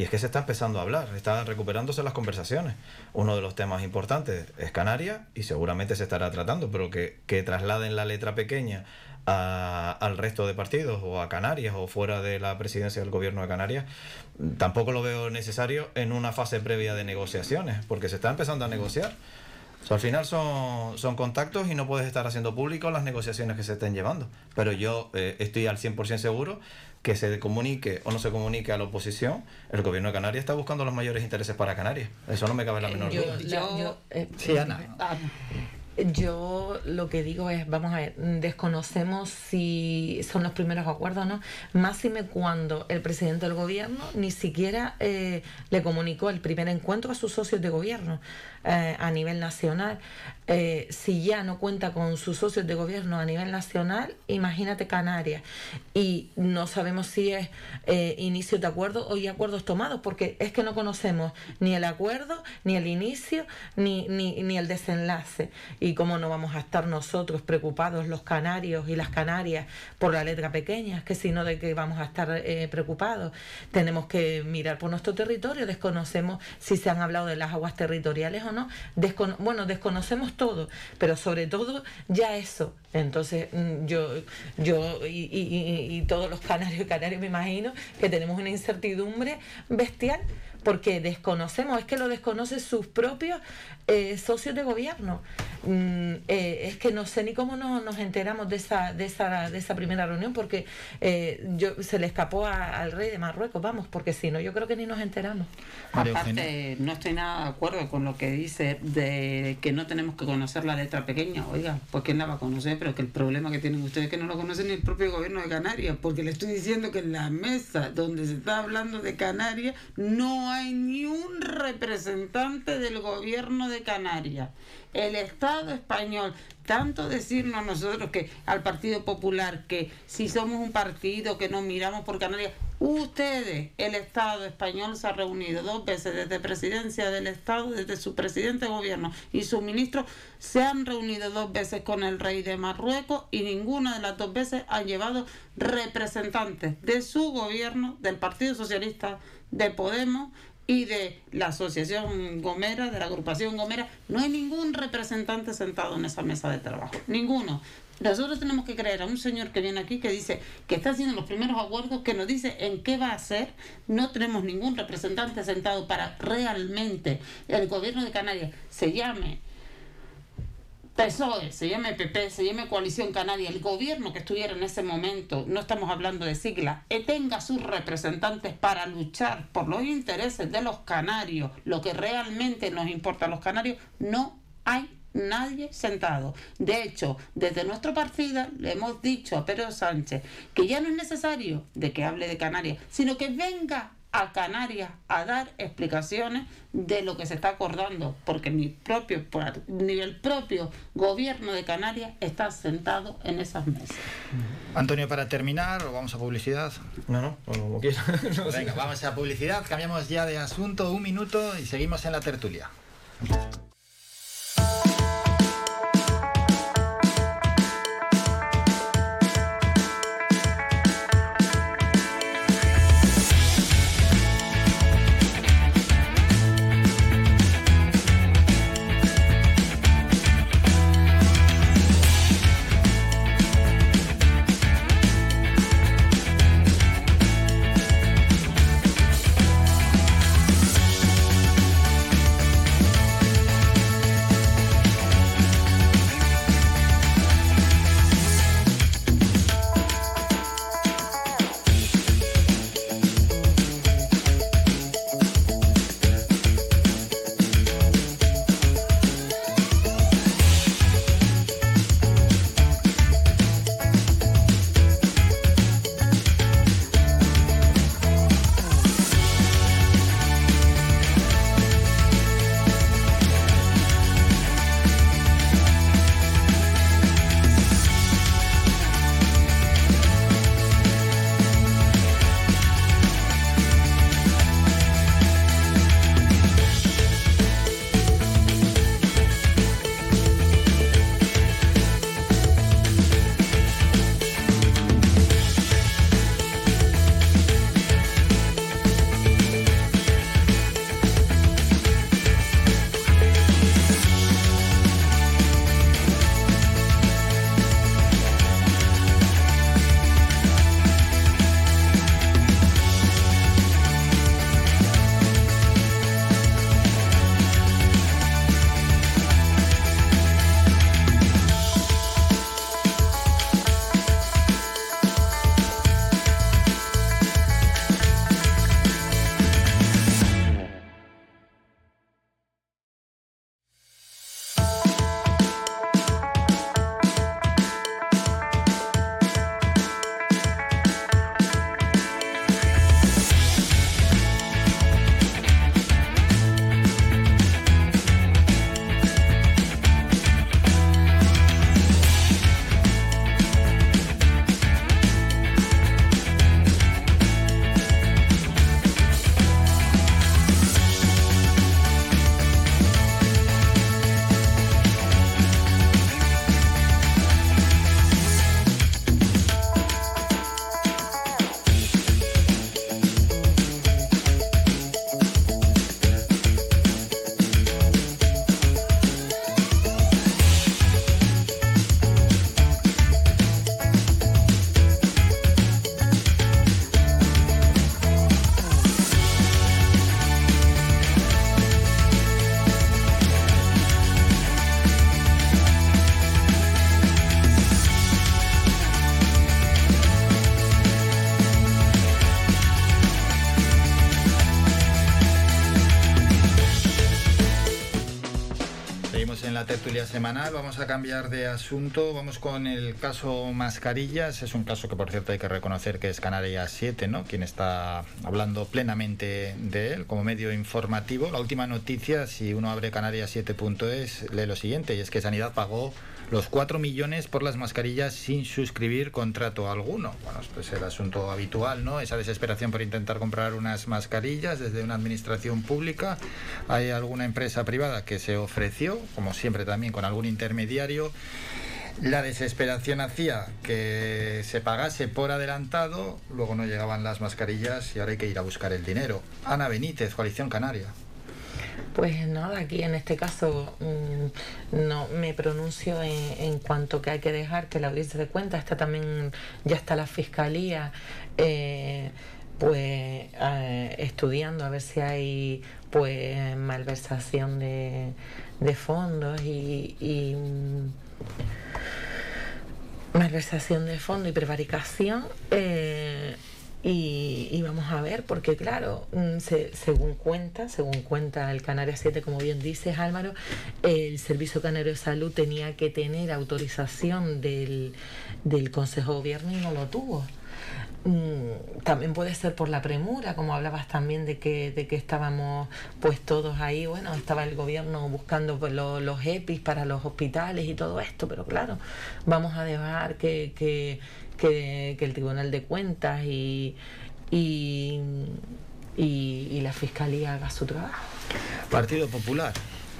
y es que se está empezando a hablar, están recuperándose las conversaciones. Uno de los temas importantes es Canarias y seguramente se estará tratando, pero que, que trasladen la letra pequeña al resto de partidos o a Canarias o fuera de la presidencia del gobierno de Canarias, tampoco lo veo necesario en una fase previa de negociaciones, porque se está empezando a negociar al final son, son contactos y no puedes estar haciendo público las negociaciones que se estén llevando. Pero yo eh, estoy al 100% seguro que se comunique o no se comunique a la oposición, el gobierno de Canarias está buscando los mayores intereses para Canarias. Eso no me cabe la menor duda. Eh, sí, Ana. Yo lo que digo es, vamos a ver, desconocemos si son los primeros acuerdos o no, máxime cuando el presidente del gobierno ni siquiera eh, le comunicó el primer encuentro a sus socios de gobierno eh, a nivel nacional. Eh, si ya no cuenta con sus socios de gobierno a nivel nacional, imagínate Canarias. Y no sabemos si es inicio de acuerdo o ya acuerdos tomados, porque es que no conocemos ni el acuerdo, ni el inicio, ni, ni, ni el desenlace y cómo no vamos a estar nosotros preocupados, los canarios y las canarias, por la letra pequeña, que sino de que vamos a estar eh, preocupados. Tenemos que mirar por nuestro territorio, desconocemos si se han hablado de las aguas territoriales o no, bueno, desconocemos todo, pero sobre todo ya eso. Entonces mm, yo, yo y, todos los canarios y canarios me imagino que tenemos una incertidumbre bestial porque desconocemos, es que lo desconocen sus propios eh, socios de gobierno. Mm, eh, es que no sé ni cómo no, nos enteramos de esa, de esa, de esa primera reunión, porque eh, yo, se le escapó al rey de Marruecos, vamos, porque si no, yo creo que ni nos enteramos. Aparte, no estoy nada de acuerdo con lo que dice de que no tenemos que conocer la letra pequeña. Oiga, pues quién la va a conocer, pero que el problema que tienen ustedes es que no lo conocen ni el propio gobierno de Canarias, porque le estoy diciendo que en la mesa donde se está hablando de Canarias no hay ni un representante del gobierno de Canarias. El Estado español, tanto decirnos nosotros que al Partido Popular que si somos un partido que nos miramos por Canarias, ustedes, el Estado español se ha reunido dos veces desde presidencia del Estado, desde su presidente de gobierno y su ministro, se han reunido dos veces con el rey de Marruecos y ninguna de las dos veces ha llevado representantes de su gobierno, del Partido Socialista, de Podemos, y de la Asociación Gomera, de la agrupación Gomera, no hay ningún representante sentado en esa mesa de trabajo, ninguno. Nosotros tenemos que creer a un señor que viene aquí que dice que está haciendo los primeros acuerdos, que nos dice en qué va a hacer. No tenemos ningún representante sentado para realmente el gobierno de Canarias se llame PSOE, se llame PP, se llame Coalición Canaria, el gobierno que estuviera en ese momento, no estamos hablando de sigla, e tenga sus representantes para luchar por los intereses de los canarios, lo que realmente nos importa a los canarios, no hay nadie sentado. De hecho, desde nuestro partido le hemos dicho a Pedro Sánchez que ya no es necesario de que hable de Canarias, sino que venga a Canarias a dar explicaciones de lo que se está acordando, porque ni propio, ni el propio gobierno de Canarias está sentado en esas mesas. Antonio, para terminar, ¿o vamos a publicidad? No, no, como quieras. Venga, vamos a publicidad, cambiamos ya de asunto un minuto y seguimos en la tertulia. Semanal. Vamos a cambiar de asunto. Vamos con el caso mascarillas. Es un caso que, por cierto, hay que reconocer que es Canarias 7, ¿no? Quien está hablando plenamente de él como medio informativo. La última noticia, si uno abre canarias7.es, lee lo siguiente, y es que Sanidad pagó los 4 millones por las mascarillas sin suscribir contrato alguno. Bueno, pues el asunto habitual, ¿no? Esa desesperación por intentar comprar unas mascarillas desde una administración pública. Hay alguna empresa privada que se ofreció, como siempre también con algún intermediario. La desesperación hacía que se pagase por adelantado, luego no llegaban las mascarillas y ahora hay que ir a buscar el dinero. Ana Benítez, Coalición Canaria. Pues nada, aquí en este caso mm, no me pronuncio en, cuanto que hay que dejar que la audiencia de cuentas está también, ya está la fiscalía, eh, pues eh, estudiando a ver si hay pues malversación de, fondos y, mm, malversación de fondos y prevaricación. Eh, y, vamos a ver, porque claro, mm, según cuenta, según cuenta el Canarias 7, como bien dices Álvaro, el Servicio Canario de Salud tenía que tener autorización del, del Consejo de Gobierno y no lo tuvo. Mm, también puede ser por la premura, como hablabas también de que, de que estábamos pues todos ahí, bueno, estaba el gobierno buscando pues, los EPIs para los hospitales y todo esto, pero claro, vamos a dejar que, que, que, el Tribunal de Cuentas y, y, y la Fiscalía haga su trabajo. Partido Popular.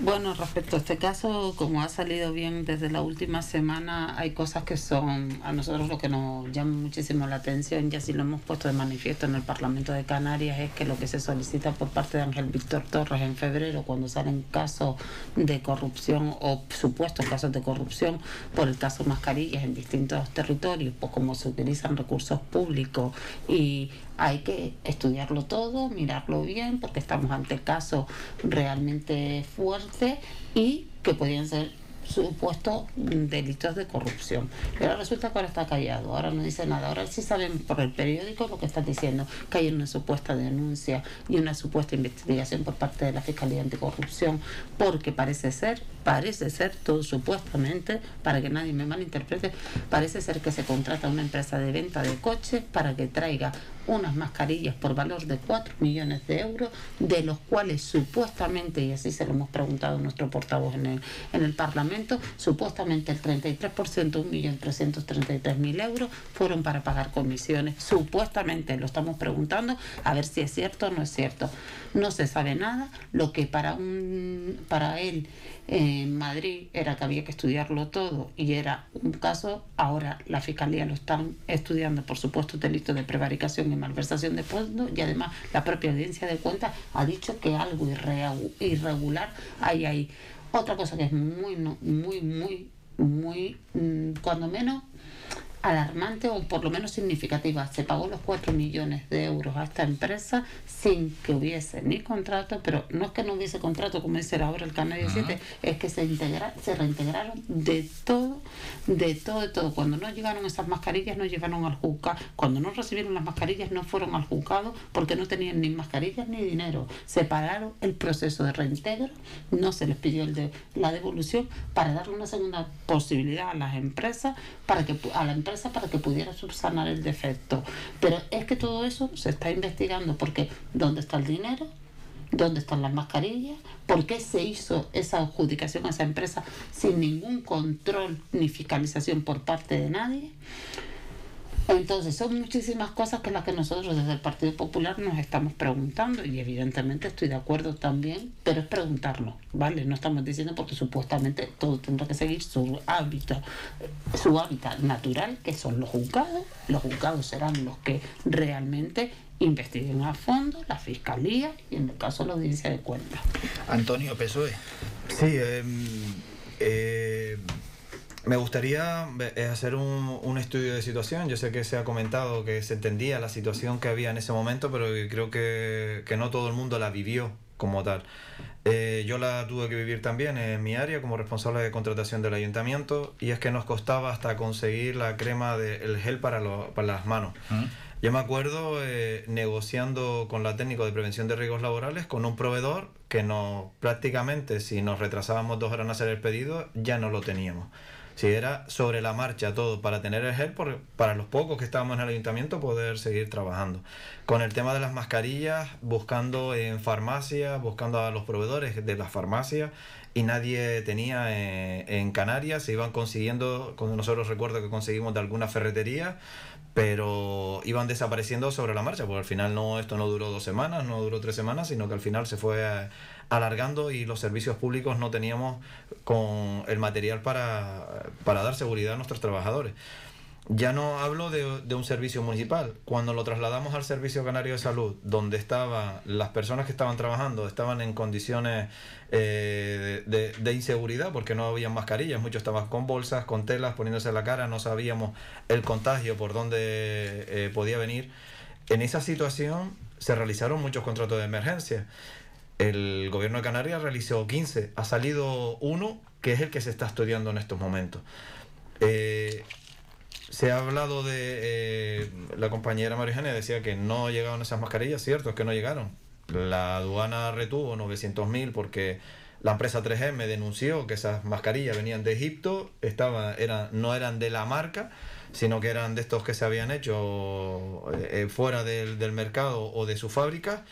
Bueno, respecto a este caso, como ha salido bien desde la última semana, hay cosas que son a nosotros lo que nos llama muchísimo la atención, ya si lo hemos puesto de manifiesto en el Parlamento de Canarias, es que lo que se solicita por parte de Ángel Víctor Torres en febrero, cuando salen casos de corrupción o supuestos casos de corrupción por el caso mascarillas en distintos territorios, pues como se utilizan recursos públicos y hay que estudiarlo todo, mirarlo bien, porque estamos ante casos realmente fuertes y que podrían ser supuestos delitos de corrupción. Pero resulta que ahora está callado, ahora no dice nada. Ahora sí saben por el periódico lo que están diciendo, que hay una supuesta denuncia y una supuesta investigación por parte de la Fiscalía Anticorrupción, porque parece ser, parece ser, todo supuestamente, para que nadie me malinterprete, parece ser que se contrata una empresa de venta de coches para que traiga unas mascarillas por valor de 4 millones de euros, de los cuales supuestamente, y así se lo hemos preguntado a nuestro portavoz en el, en el Parlamento, supuestamente el 33%, 1.333.000 euros, fueron para pagar comisiones. Supuestamente, lo estamos preguntando, a ver si es cierto o no es cierto. No se sabe nada, lo que para, un, para él en Madrid era que había que estudiarlo todo y era un caso, ahora la Fiscalía lo están estudiando por supuesto delito de prevaricación y malversación de fondos y además la propia audiencia de cuentas ha dicho que algo irregular hay ahí. Otra cosa que es muy, muy, muy, muy, mm, cuando menos alarmante o por lo menos significativa. Se pagó los 4 millones de euros a esta empresa sin que hubiese ni contrato, pero no es que no hubiese contrato, como dice ahora el Canal 7, es que se, integra, se reintegraron de todo, de todo, de todo. Cuando no llegaron esas mascarillas, no llegaron al juzgado. Cuando no recibieron las mascarillas, no fueron al juzgado porque no tenían ni mascarillas ni dinero. Separaron el proceso de reintegro, no se les pidió el de, la devolución para darle una segunda posibilidad a las empresas, para que a la empresa para que pudiera subsanar el defecto. Pero es que todo eso se está investigando porque ¿dónde está el dinero? ¿Dónde están las mascarillas? ¿Por qué se hizo esa adjudicación a esa empresa sin ningún control ni fiscalización por parte de nadie? Entonces, son muchísimas cosas que las que nosotros desde el Partido Popular nos estamos preguntando y evidentemente estoy de acuerdo también, pero es preguntarnos, ¿vale? No estamos diciendo porque supuestamente todo tendrá que seguir su hábitat, su hábitat natural, que son los juzgados. Los juzgados serán los que realmente investiguen a fondo, la fiscalía y en el caso la audiencia de cuentas. Antonio Pesoe. Sí, eh, eh me gustaría eh, hacer un, estudio de situación. Yo sé que se ha comentado que se entendía la situación que había en ese momento, pero creo que, no todo el mundo la vivió como tal. Eh, yo la tuve que vivir también en mi área como responsable de contratación del ayuntamiento y es que nos costaba hasta conseguir la crema del gel para, para las manos. Yo me acuerdo eh, negociando con la técnico de prevención de riesgos laborales con un proveedor que no prácticamente si nos retrasábamos dos horas en hacer el pedido ya no lo teníamos. Si era sobre la marcha todo para tener el gel, para los pocos que estábamos en el ayuntamiento poder seguir trabajando. Con el tema de las mascarillas, buscando en farmacias, buscando a los proveedores de las farmacias y nadie tenía eh, en Canarias, se iban consiguiendo, cuando nosotros recuerdo que conseguimos de alguna ferretería, pero iban desapareciendo sobre la marcha, porque al final no esto no duró dos semanas, no duró tres semanas, sino que al final se fue eh, alargando y los servicios públicos no teníamos con el material para, para dar seguridad a nuestros trabajadores. Ya no hablo de, de, un servicio municipal. Cuando lo trasladamos al Servicio Canario de Salud, donde estaban las personas que estaban trabajando, estaban en condiciones eh, de, de, inseguridad porque no había mascarillas, muchos estaban con bolsas, con telas, poniéndose la cara, no sabíamos el contagio por dónde eh, podía venir. En esa situación se realizaron muchos contratos de emergencia. El gobierno de Canarias realizó 15, ha salido uno que es el que se está estudiando en estos momentos. Eh, se ha hablado de. Eh, la compañera María decía que no llegaron esas mascarillas, cierto, es que no llegaron. La aduana retuvo 900.000 porque la empresa 3M denunció que esas mascarillas venían de Egipto, estaba, no eran de la marca, sino que eran de estos que se habían hecho eh, fuera del, del mercado o de su fábrica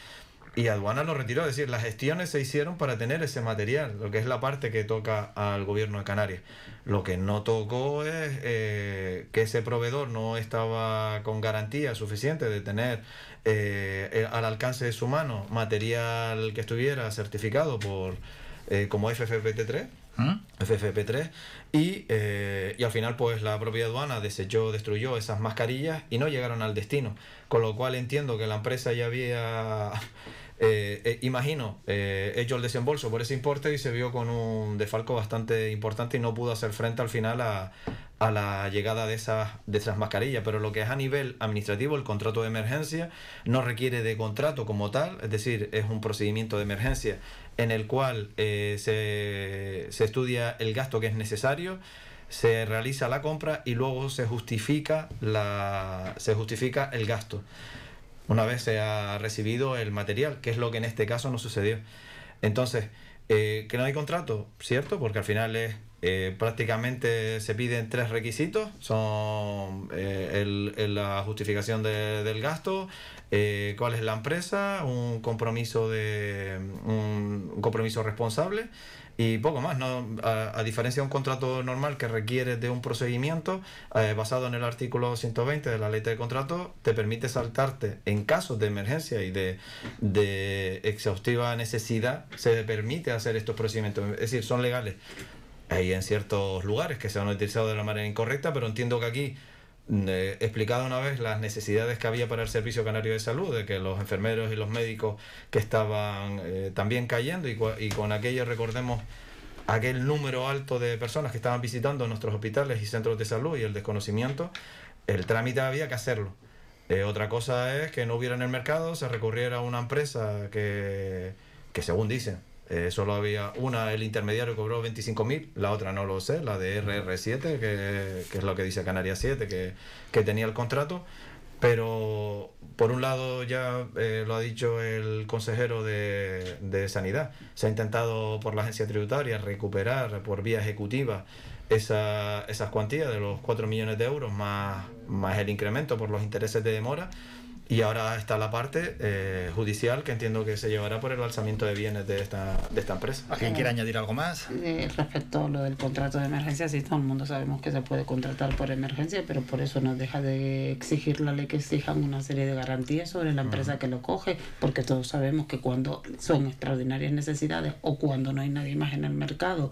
y aduana lo retiró, es decir, las gestiones se hicieron para tener ese material, lo que es la parte que toca al gobierno de Canarias. Lo que no tocó es eh, que ese proveedor no estaba con garantía suficiente de tener eh, al alcance de su mano material que estuviera certificado por eh, como FFP3. ¿Mm? FFP3 y, y al final pues la propia aduana desechó, destruyó esas mascarillas y no llegaron al destino, con lo cual entiendo que la empresa ya había eh, eh, imagino, eh, hecho el desembolso por ese importe y se vio con un defalco bastante importante y no pudo hacer frente al final a, a la llegada de esas, de esas mascarillas. Pero lo que es a nivel administrativo, el contrato de emergencia no requiere de contrato como tal, es decir, es un procedimiento de emergencia en el cual se, se estudia el gasto que es necesario se realiza la compra y luego se justifica la se justifica el gasto una vez se ha recibido el material, que es lo que en este caso no sucedió. Entonces, eh, que no hay contrato, ¿cierto? Porque al final es eh, prácticamente se piden tres requisitos, son eh, el, la justificación del gasto, cuál es la empresa, un compromiso de un compromiso responsable y poco más, ¿no? A, diferencia de un contrato normal que requiere de un procedimiento eh, basado en el artículo 120 de la ley de contrato, te permite saltarte en casos de emergencia y de, de exhaustiva necesidad, se permite hacer estos procedimientos, es decir, son legales. Hay en ciertos lugares que se han utilizado de la manera incorrecta, pero entiendo que aquí he explicado una vez las necesidades que había para el Servicio Canario de Salud, de que los enfermeros y los médicos que estaban eh, también cayendo y, y, con aquello recordemos aquel número alto de personas que estaban visitando nuestros hospitales y centros de salud y el desconocimiento, el trámite había que hacerlo. Eh, otra cosa es que no hubiera en el mercado, se recurriera a una empresa que, que según dicen, eh, solo había una, el intermediario cobró 25.000, la otra no lo sé, la de RR7, que, que es lo que dice Canarias 7, que, que, tenía el contrato. Pero por un lado ya eh, lo ha dicho el consejero de, de, Sanidad, se ha intentado por la agencia tributaria recuperar por vía ejecutiva esa, esas cuantías de los 4 millones de euros más, más el incremento por los intereses de demora y ahora está la parte eh, judicial que entiendo que se llevará por el alzamiento de bienes de esta, de esta empresa. ¿Alguien quiere añadir algo más? Eh, respecto a lo del contrato de emergencia, sí, todo el mundo sabemos que se puede contratar por emergencia, pero por eso no deja de exigir la ley que exijan una serie de garantías sobre la empresa que lo coge, porque todos sabemos que cuando son extraordinarias necesidades o cuando no hay nadie más en el mercado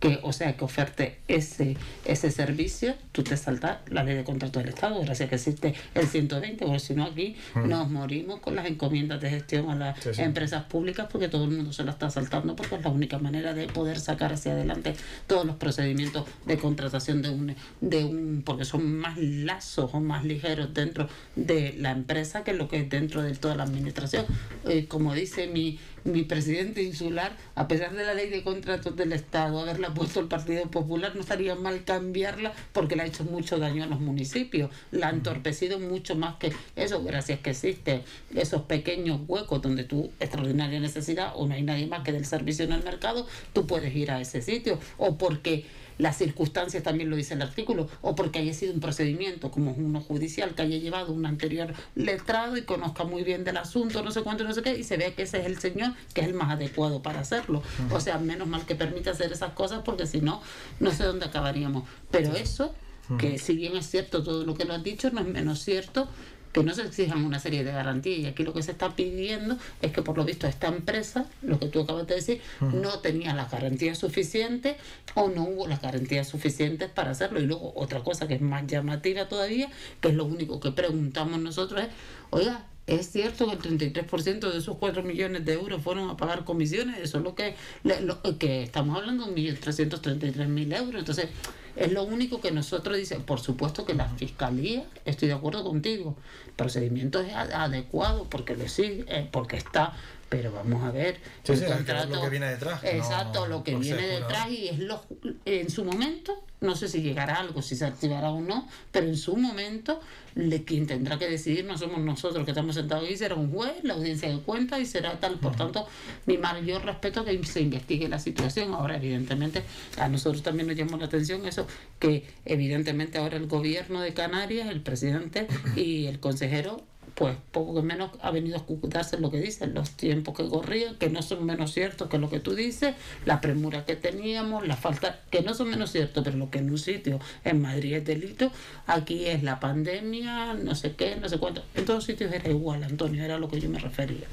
que, o sea, que oferte ese, ese servicio, tú te saltas la ley de contrato del Estado, gracias a que existe el 120, porque si no aquí mm. nos morimos con las encomiendas de gestión a las empresas públicas porque todo el mundo se la está saltando porque es la única manera de poder sacar hacia adelante todos los procedimientos de contratación de un, de un porque son más lazos o más ligeros dentro de la empresa que lo que es dentro de toda la administración. Eh, como dice mi, mi presidente insular, a pesar de la ley de contratos del Estado, haberla la ha puesto el Partido Popular, no estaría mal cambiarla porque le ha hecho mucho daño a los municipios, la ha entorpecido mucho más que eso, gracias que existe esos pequeños huecos donde tú, extraordinaria necesidad, o no hay nadie más que del servicio en el mercado, tú puedes ir a ese sitio, o porque las circunstancias también lo dice el artículo, o porque haya sido un procedimiento como uno judicial que haya llevado un anterior letrado y conozca muy bien del asunto, no sé cuánto, no sé qué, y se ve que ese es el señor que es el más adecuado para hacerlo. O sea, menos mal que permite hacer esas cosas porque si no, no sé dónde acabaríamos. Pero eso, que si bien es cierto todo lo que lo has dicho, no es menos cierto que no se exijan una serie de garantías. Y aquí lo que se está pidiendo es que por lo visto esta empresa, lo que tú acabas de decir, no tenía las garantías suficientes o no hubo las garantías suficientes para hacerlo. Y luego otra cosa que es más llamativa todavía, que es lo único que preguntamos nosotros es, oiga, es cierto que el 33% de esos 4 millones de euros fueron a pagar comisiones, eso es lo que, lo, que estamos hablando, 1.333.000 euros. Entonces, es lo único que nosotros dicen. Por supuesto que la fiscalía, estoy de acuerdo contigo, el procedimiento es adecuado porque le sigue, eh, porque está pero vamos a ver. El contrato, lo que viene detrás exacto lo que viene detrás y es lo en su momento no sé si llegará algo si se activará o no pero en su momento le, quien tendrá que decidir no somos nosotros que estamos sentados ahí será un juez la audiencia de cuenta y será tal. Por tanto mi mayor respeto que se investigue la situación. Ahora evidentemente a nosotros también nos llama la atención eso que evidentemente ahora el gobierno de Canarias el presidente y el consejero pues poco que menos ha venido a escudarse lo que dicen, los tiempos que corrían, que no son menos ciertos que lo que tú dices, la premura que teníamos, la falta, que no son menos ciertos, pero lo que en un sitio, en Madrid es delito, aquí es la pandemia, no sé qué, no sé cuánto. En todos sitios era igual, Antonio, era lo que yo me refería.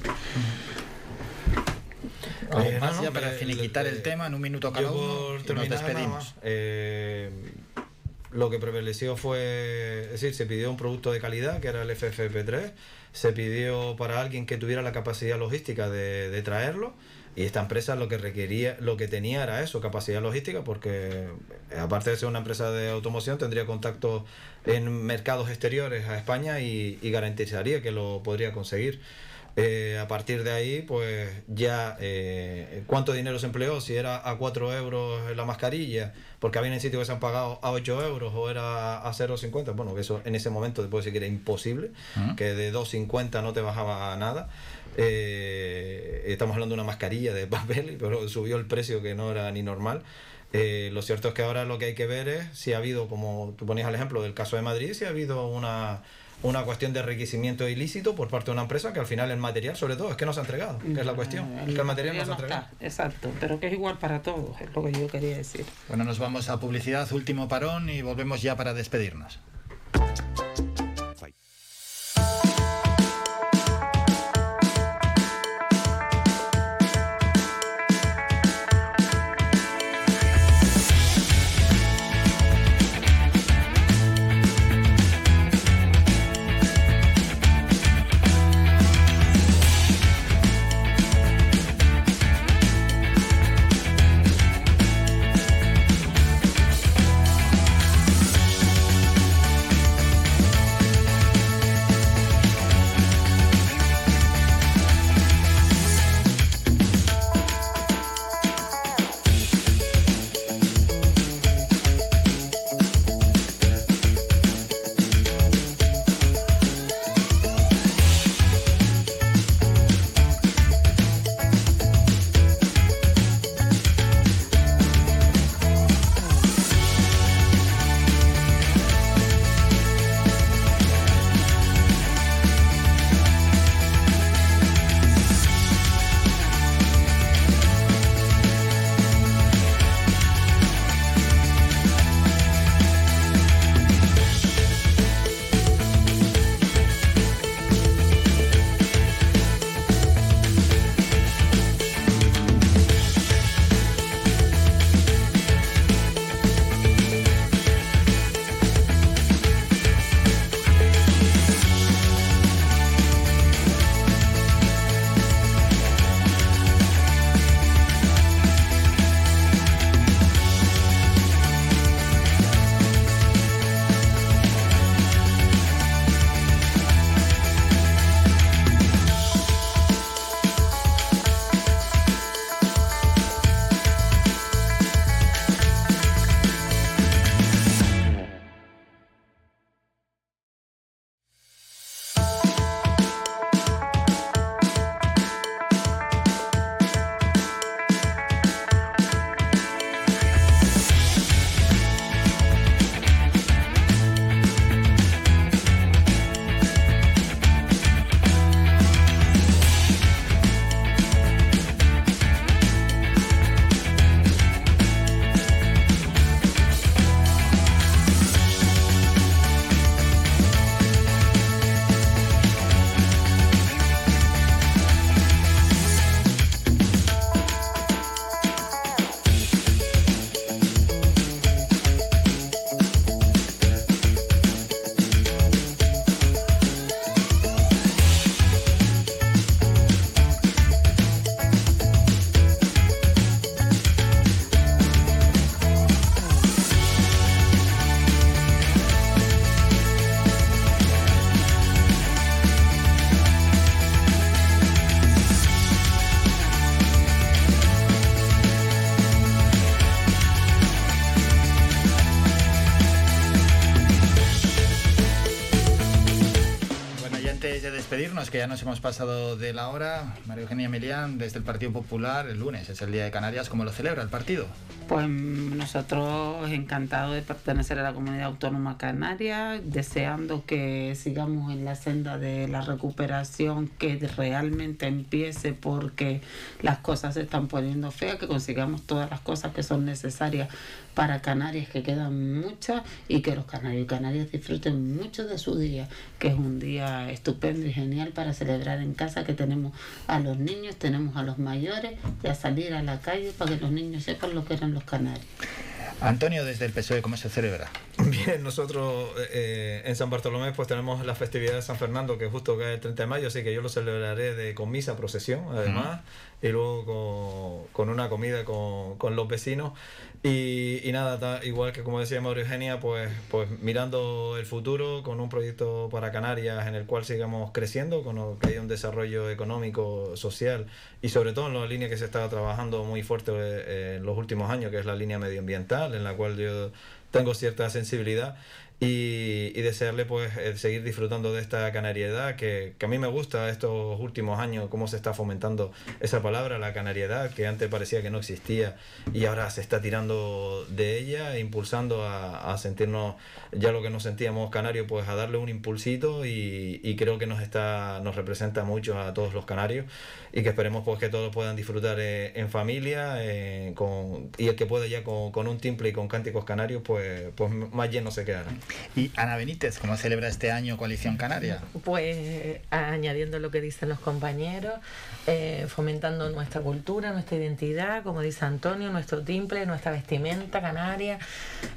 Eh, más ya para finiquitar el, tema, en un minuto cada uno, nos despedimos. Eh, lo que prevaleció fue, es decir, se pidió un producto de calidad, que era el FFP3, se pidió para alguien que tuviera la capacidad logística de, traerlo, y esta empresa lo que requería, lo que tenía era eso, capacidad logística, porque eh, aparte de ser una empresa de automoción, tendría contacto en mercados exteriores a España y garantizaría que lo podría conseguir. Eh, a partir de ahí, pues ya eh, cuánto dinero se empleó, si era a 4 euros la mascarilla, porque había en sitios que se han pagado a 8 euros o era a 0,50, bueno, que eso en ese momento te puedo decir que era imposible, que de 2,50 no te bajaba nada. Eh, estamos hablando de una mascarilla de papel, pero subió el precio que no era ni normal. lo cierto es que ahora lo que hay que ver es si ha habido, como tú ponías el ejemplo del caso de Madrid, si ha habido una una cuestión de enriquecimiento ilícito por parte de una empresa que al final el material, sobre todo, es que no se ha entregado, que es la cuestión, que el material no se ha entregado. exacto, pero que es igual para todos, es lo que yo quería decir. Bueno, nos vamos a publicidad, último parón y volvemos ya para despedirnos. Que ya nos hemos pasado de la hora. María Eugenia Melián, desde el Partido Popular, el lunes es el Día de Canarias. ¿Cómo lo celebra el partido? Pues nosotros encantados de pertenecer a la comunidad autónoma canaria, deseando que sigamos en la senda de la recuperación, que realmente empiece porque las cosas se están poniendo feas, que consigamos todas las cosas que son necesarias para Canarias, que quedan muchas, y que los canarios y canarias disfruten mucho de su día, que es un día estupendo y genial para celebrar en casa, que tenemos a los niños, tenemos a los mayores, y a salir a la calle para que los niños sepan lo que eran los canarios. Antonio, desde el PSOE, ¿cómo se celebra? Bien, nosotros eh, en San Bartolomé pues tenemos la festividad de San Fernando que justo cae el 30 de mayo, así que yo lo celebraré de, con misa, procesión, además, y luego con, una comida con, con los vecinos. Y, y nada, igual que como decía María Eugenia, pues, pues mirando el futuro con un proyecto para Canarias en el cual sigamos creciendo, con que haya un desarrollo económico, social y sobre todo en la línea que se está trabajando muy fuerte eh, en los últimos años, que es la línea medioambiental, en la cual yo tengo cierta sensibilidad y, desearle pues eh, seguir disfrutando de esta canariedad que, que, a mí me gusta estos últimos años cómo se está fomentando esa palabra, la canariedad, que antes parecía que no existía y ahora se está tirando de ella, impulsando a, a sentirnos ya lo que nos sentíamos canarios, pues a darle un impulsito y, y, creo que nos está nos representa mucho a todos los canarios y que esperemos pues que todos puedan disfrutar eh, en familia eh, con, y el que pueda ya con, con, un timple y con cánticos canarios pues, pues más lleno se quedará. Y Ana Benítez, ¿cómo celebra este año Coalición Canaria? Pues añadiendo lo que dicen los compañeros, eh, fomentando nuestra cultura, nuestra identidad, como dice Antonio, nuestro timple, nuestra vestimenta canaria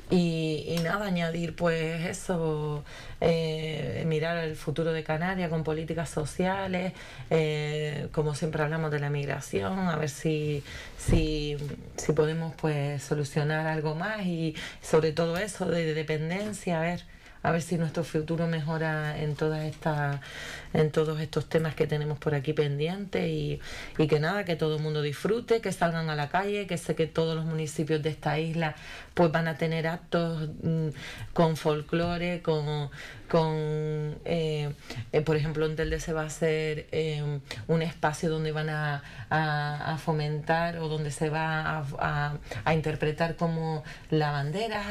y, y nada, añadir pues eso, eh, mirar el futuro de Canarias con políticas sociales, eh, como siempre hablamos de la migración, a ver si, si, si podemos pues solucionar algo más y sobre todo eso de dependencia, a ver a ver si nuestro futuro mejora en todas estas en todos estos temas que tenemos por aquí pendientes y, y que nada, que todo el mundo disfrute, que salgan a la calle, que sé que todos los municipios de esta isla pues van a tener actos mm, con folclore, con, con eh, eh, por ejemplo en Telde se va a hacer eh, un espacio donde van a, a, fomentar o donde se va a, a interpretar como la bandera,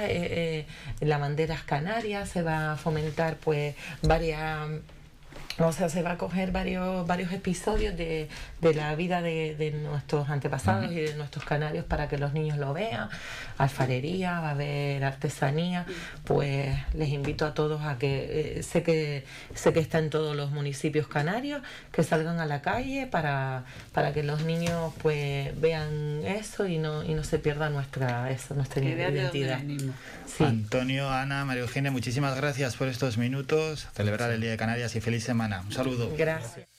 la banderas canarias, se va a fomentar pues varias o sea, se va a coger varios, varios episodios de, de la vida de, de, nuestros antepasados y de nuestros canarios para que los niños lo vean. Alfarería, va a haber artesanía. Pues les invito a todos a que eh, sé que sé que está en todos los municipios canarios, que salgan a la calle para, para que los niños pues vean eso y no, y no se pierda nuestra, eso, nuestra identidad. Sí. Antonio, Ana, María Eugenia, muchísimas gracias por estos minutos. Celebrar el Día de Canarias y feliz semana. Un saludo. Gracias.